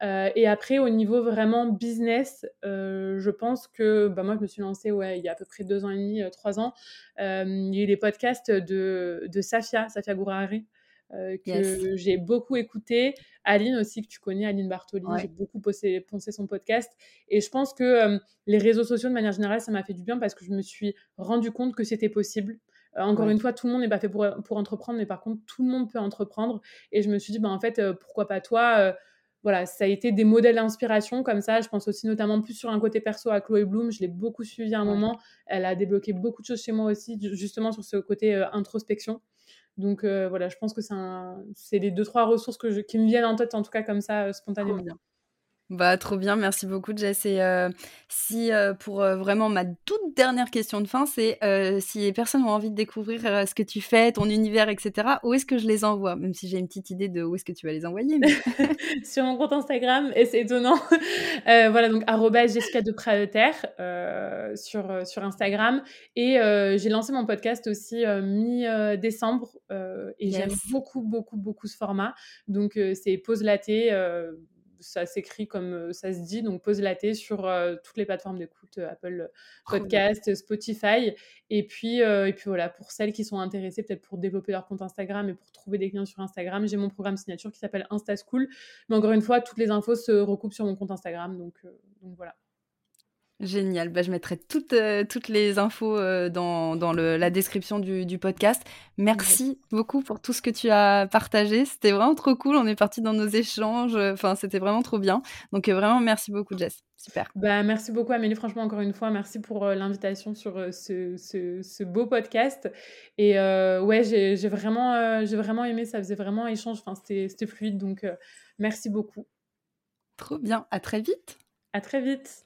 Speaker 2: Euh, et après, au niveau vraiment business, euh, je pense que bah, moi, je me suis lancée ouais, il y a à peu près deux ans et demi, euh, trois ans. il y a eu les podcasts de, de Safia, Safia Gourari. que j'ai beaucoup écouté. Aline aussi, que tu connais, Aline Bartoli, j'ai beaucoup poncé, son podcast. Et je pense que les réseaux sociaux, de manière générale, ça m'a fait du bien parce que je me suis rendu compte que c'était possible. encore une fois, tout le monde n'est pas fait pour, pour, entreprendre, mais par contre, tout le monde peut entreprendre. Et je me suis dit, bah, en fait, pourquoi pas toi voilà, ça a été des modèles d'inspiration comme ça. Je pense aussi notamment plus sur un côté perso à Chloé Bloom. Je l'ai beaucoup suivi à un moment. Elle a débloqué beaucoup de choses chez moi aussi, justement sur ce côté introspection. Donc voilà, je pense que c'est les deux, trois ressources que qui me viennent en tête, en tout cas comme ça, spontanément.
Speaker 1: Bah, trop bien, merci beaucoup Jess. Et euh, si euh, pour euh, vraiment ma toute dernière question de fin, c'est si les personnes ont envie de découvrir ce que tu fais, ton univers, etc., où est-ce que je les envoie? Même si j'ai une petite idée de où est-ce que tu vas les envoyer.
Speaker 2: Sur mon compte Instagram, et c'est étonnant. voilà, donc Jessica de sur, sur Instagram. Et j'ai lancé mon podcast aussi mi-décembre. et j'aime beaucoup, beaucoup, beaucoup ce format. Donc c'est Pause Laté ça s'écrit comme ça se dit, donc pose la thé sur toutes les plateformes d'écoute, Apple Podcast, Spotify. Et puis, et puis voilà, pour celles qui sont intéressées peut-être pour développer leur compte Instagram et pour trouver des clients sur Instagram, j'ai mon programme signature qui s'appelle Insta School. Mais encore une fois, toutes les infos se recoupent sur mon compte Instagram, donc, donc voilà.
Speaker 1: Génial. Bah, je mettrai toutes, euh, toutes les infos euh, dans, dans le, la description du, du podcast. Merci beaucoup pour tout ce que tu as partagé. C'était vraiment trop cool. On est parti dans nos échanges. Enfin, c'était vraiment trop bien. Donc, euh, vraiment, merci beaucoup, Jess. Super.
Speaker 2: Bah, merci beaucoup, Amélie. Franchement, encore une fois, merci pour l'invitation sur ce, ce, ce, beau podcast. Et ouais, j'ai vraiment, j'ai vraiment aimé. Ça faisait vraiment échange. Enfin, c'était fluide. Donc, merci beaucoup.
Speaker 1: Trop bien. À très vite.
Speaker 2: À très vite.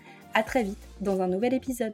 Speaker 1: À très vite dans un nouvel épisode.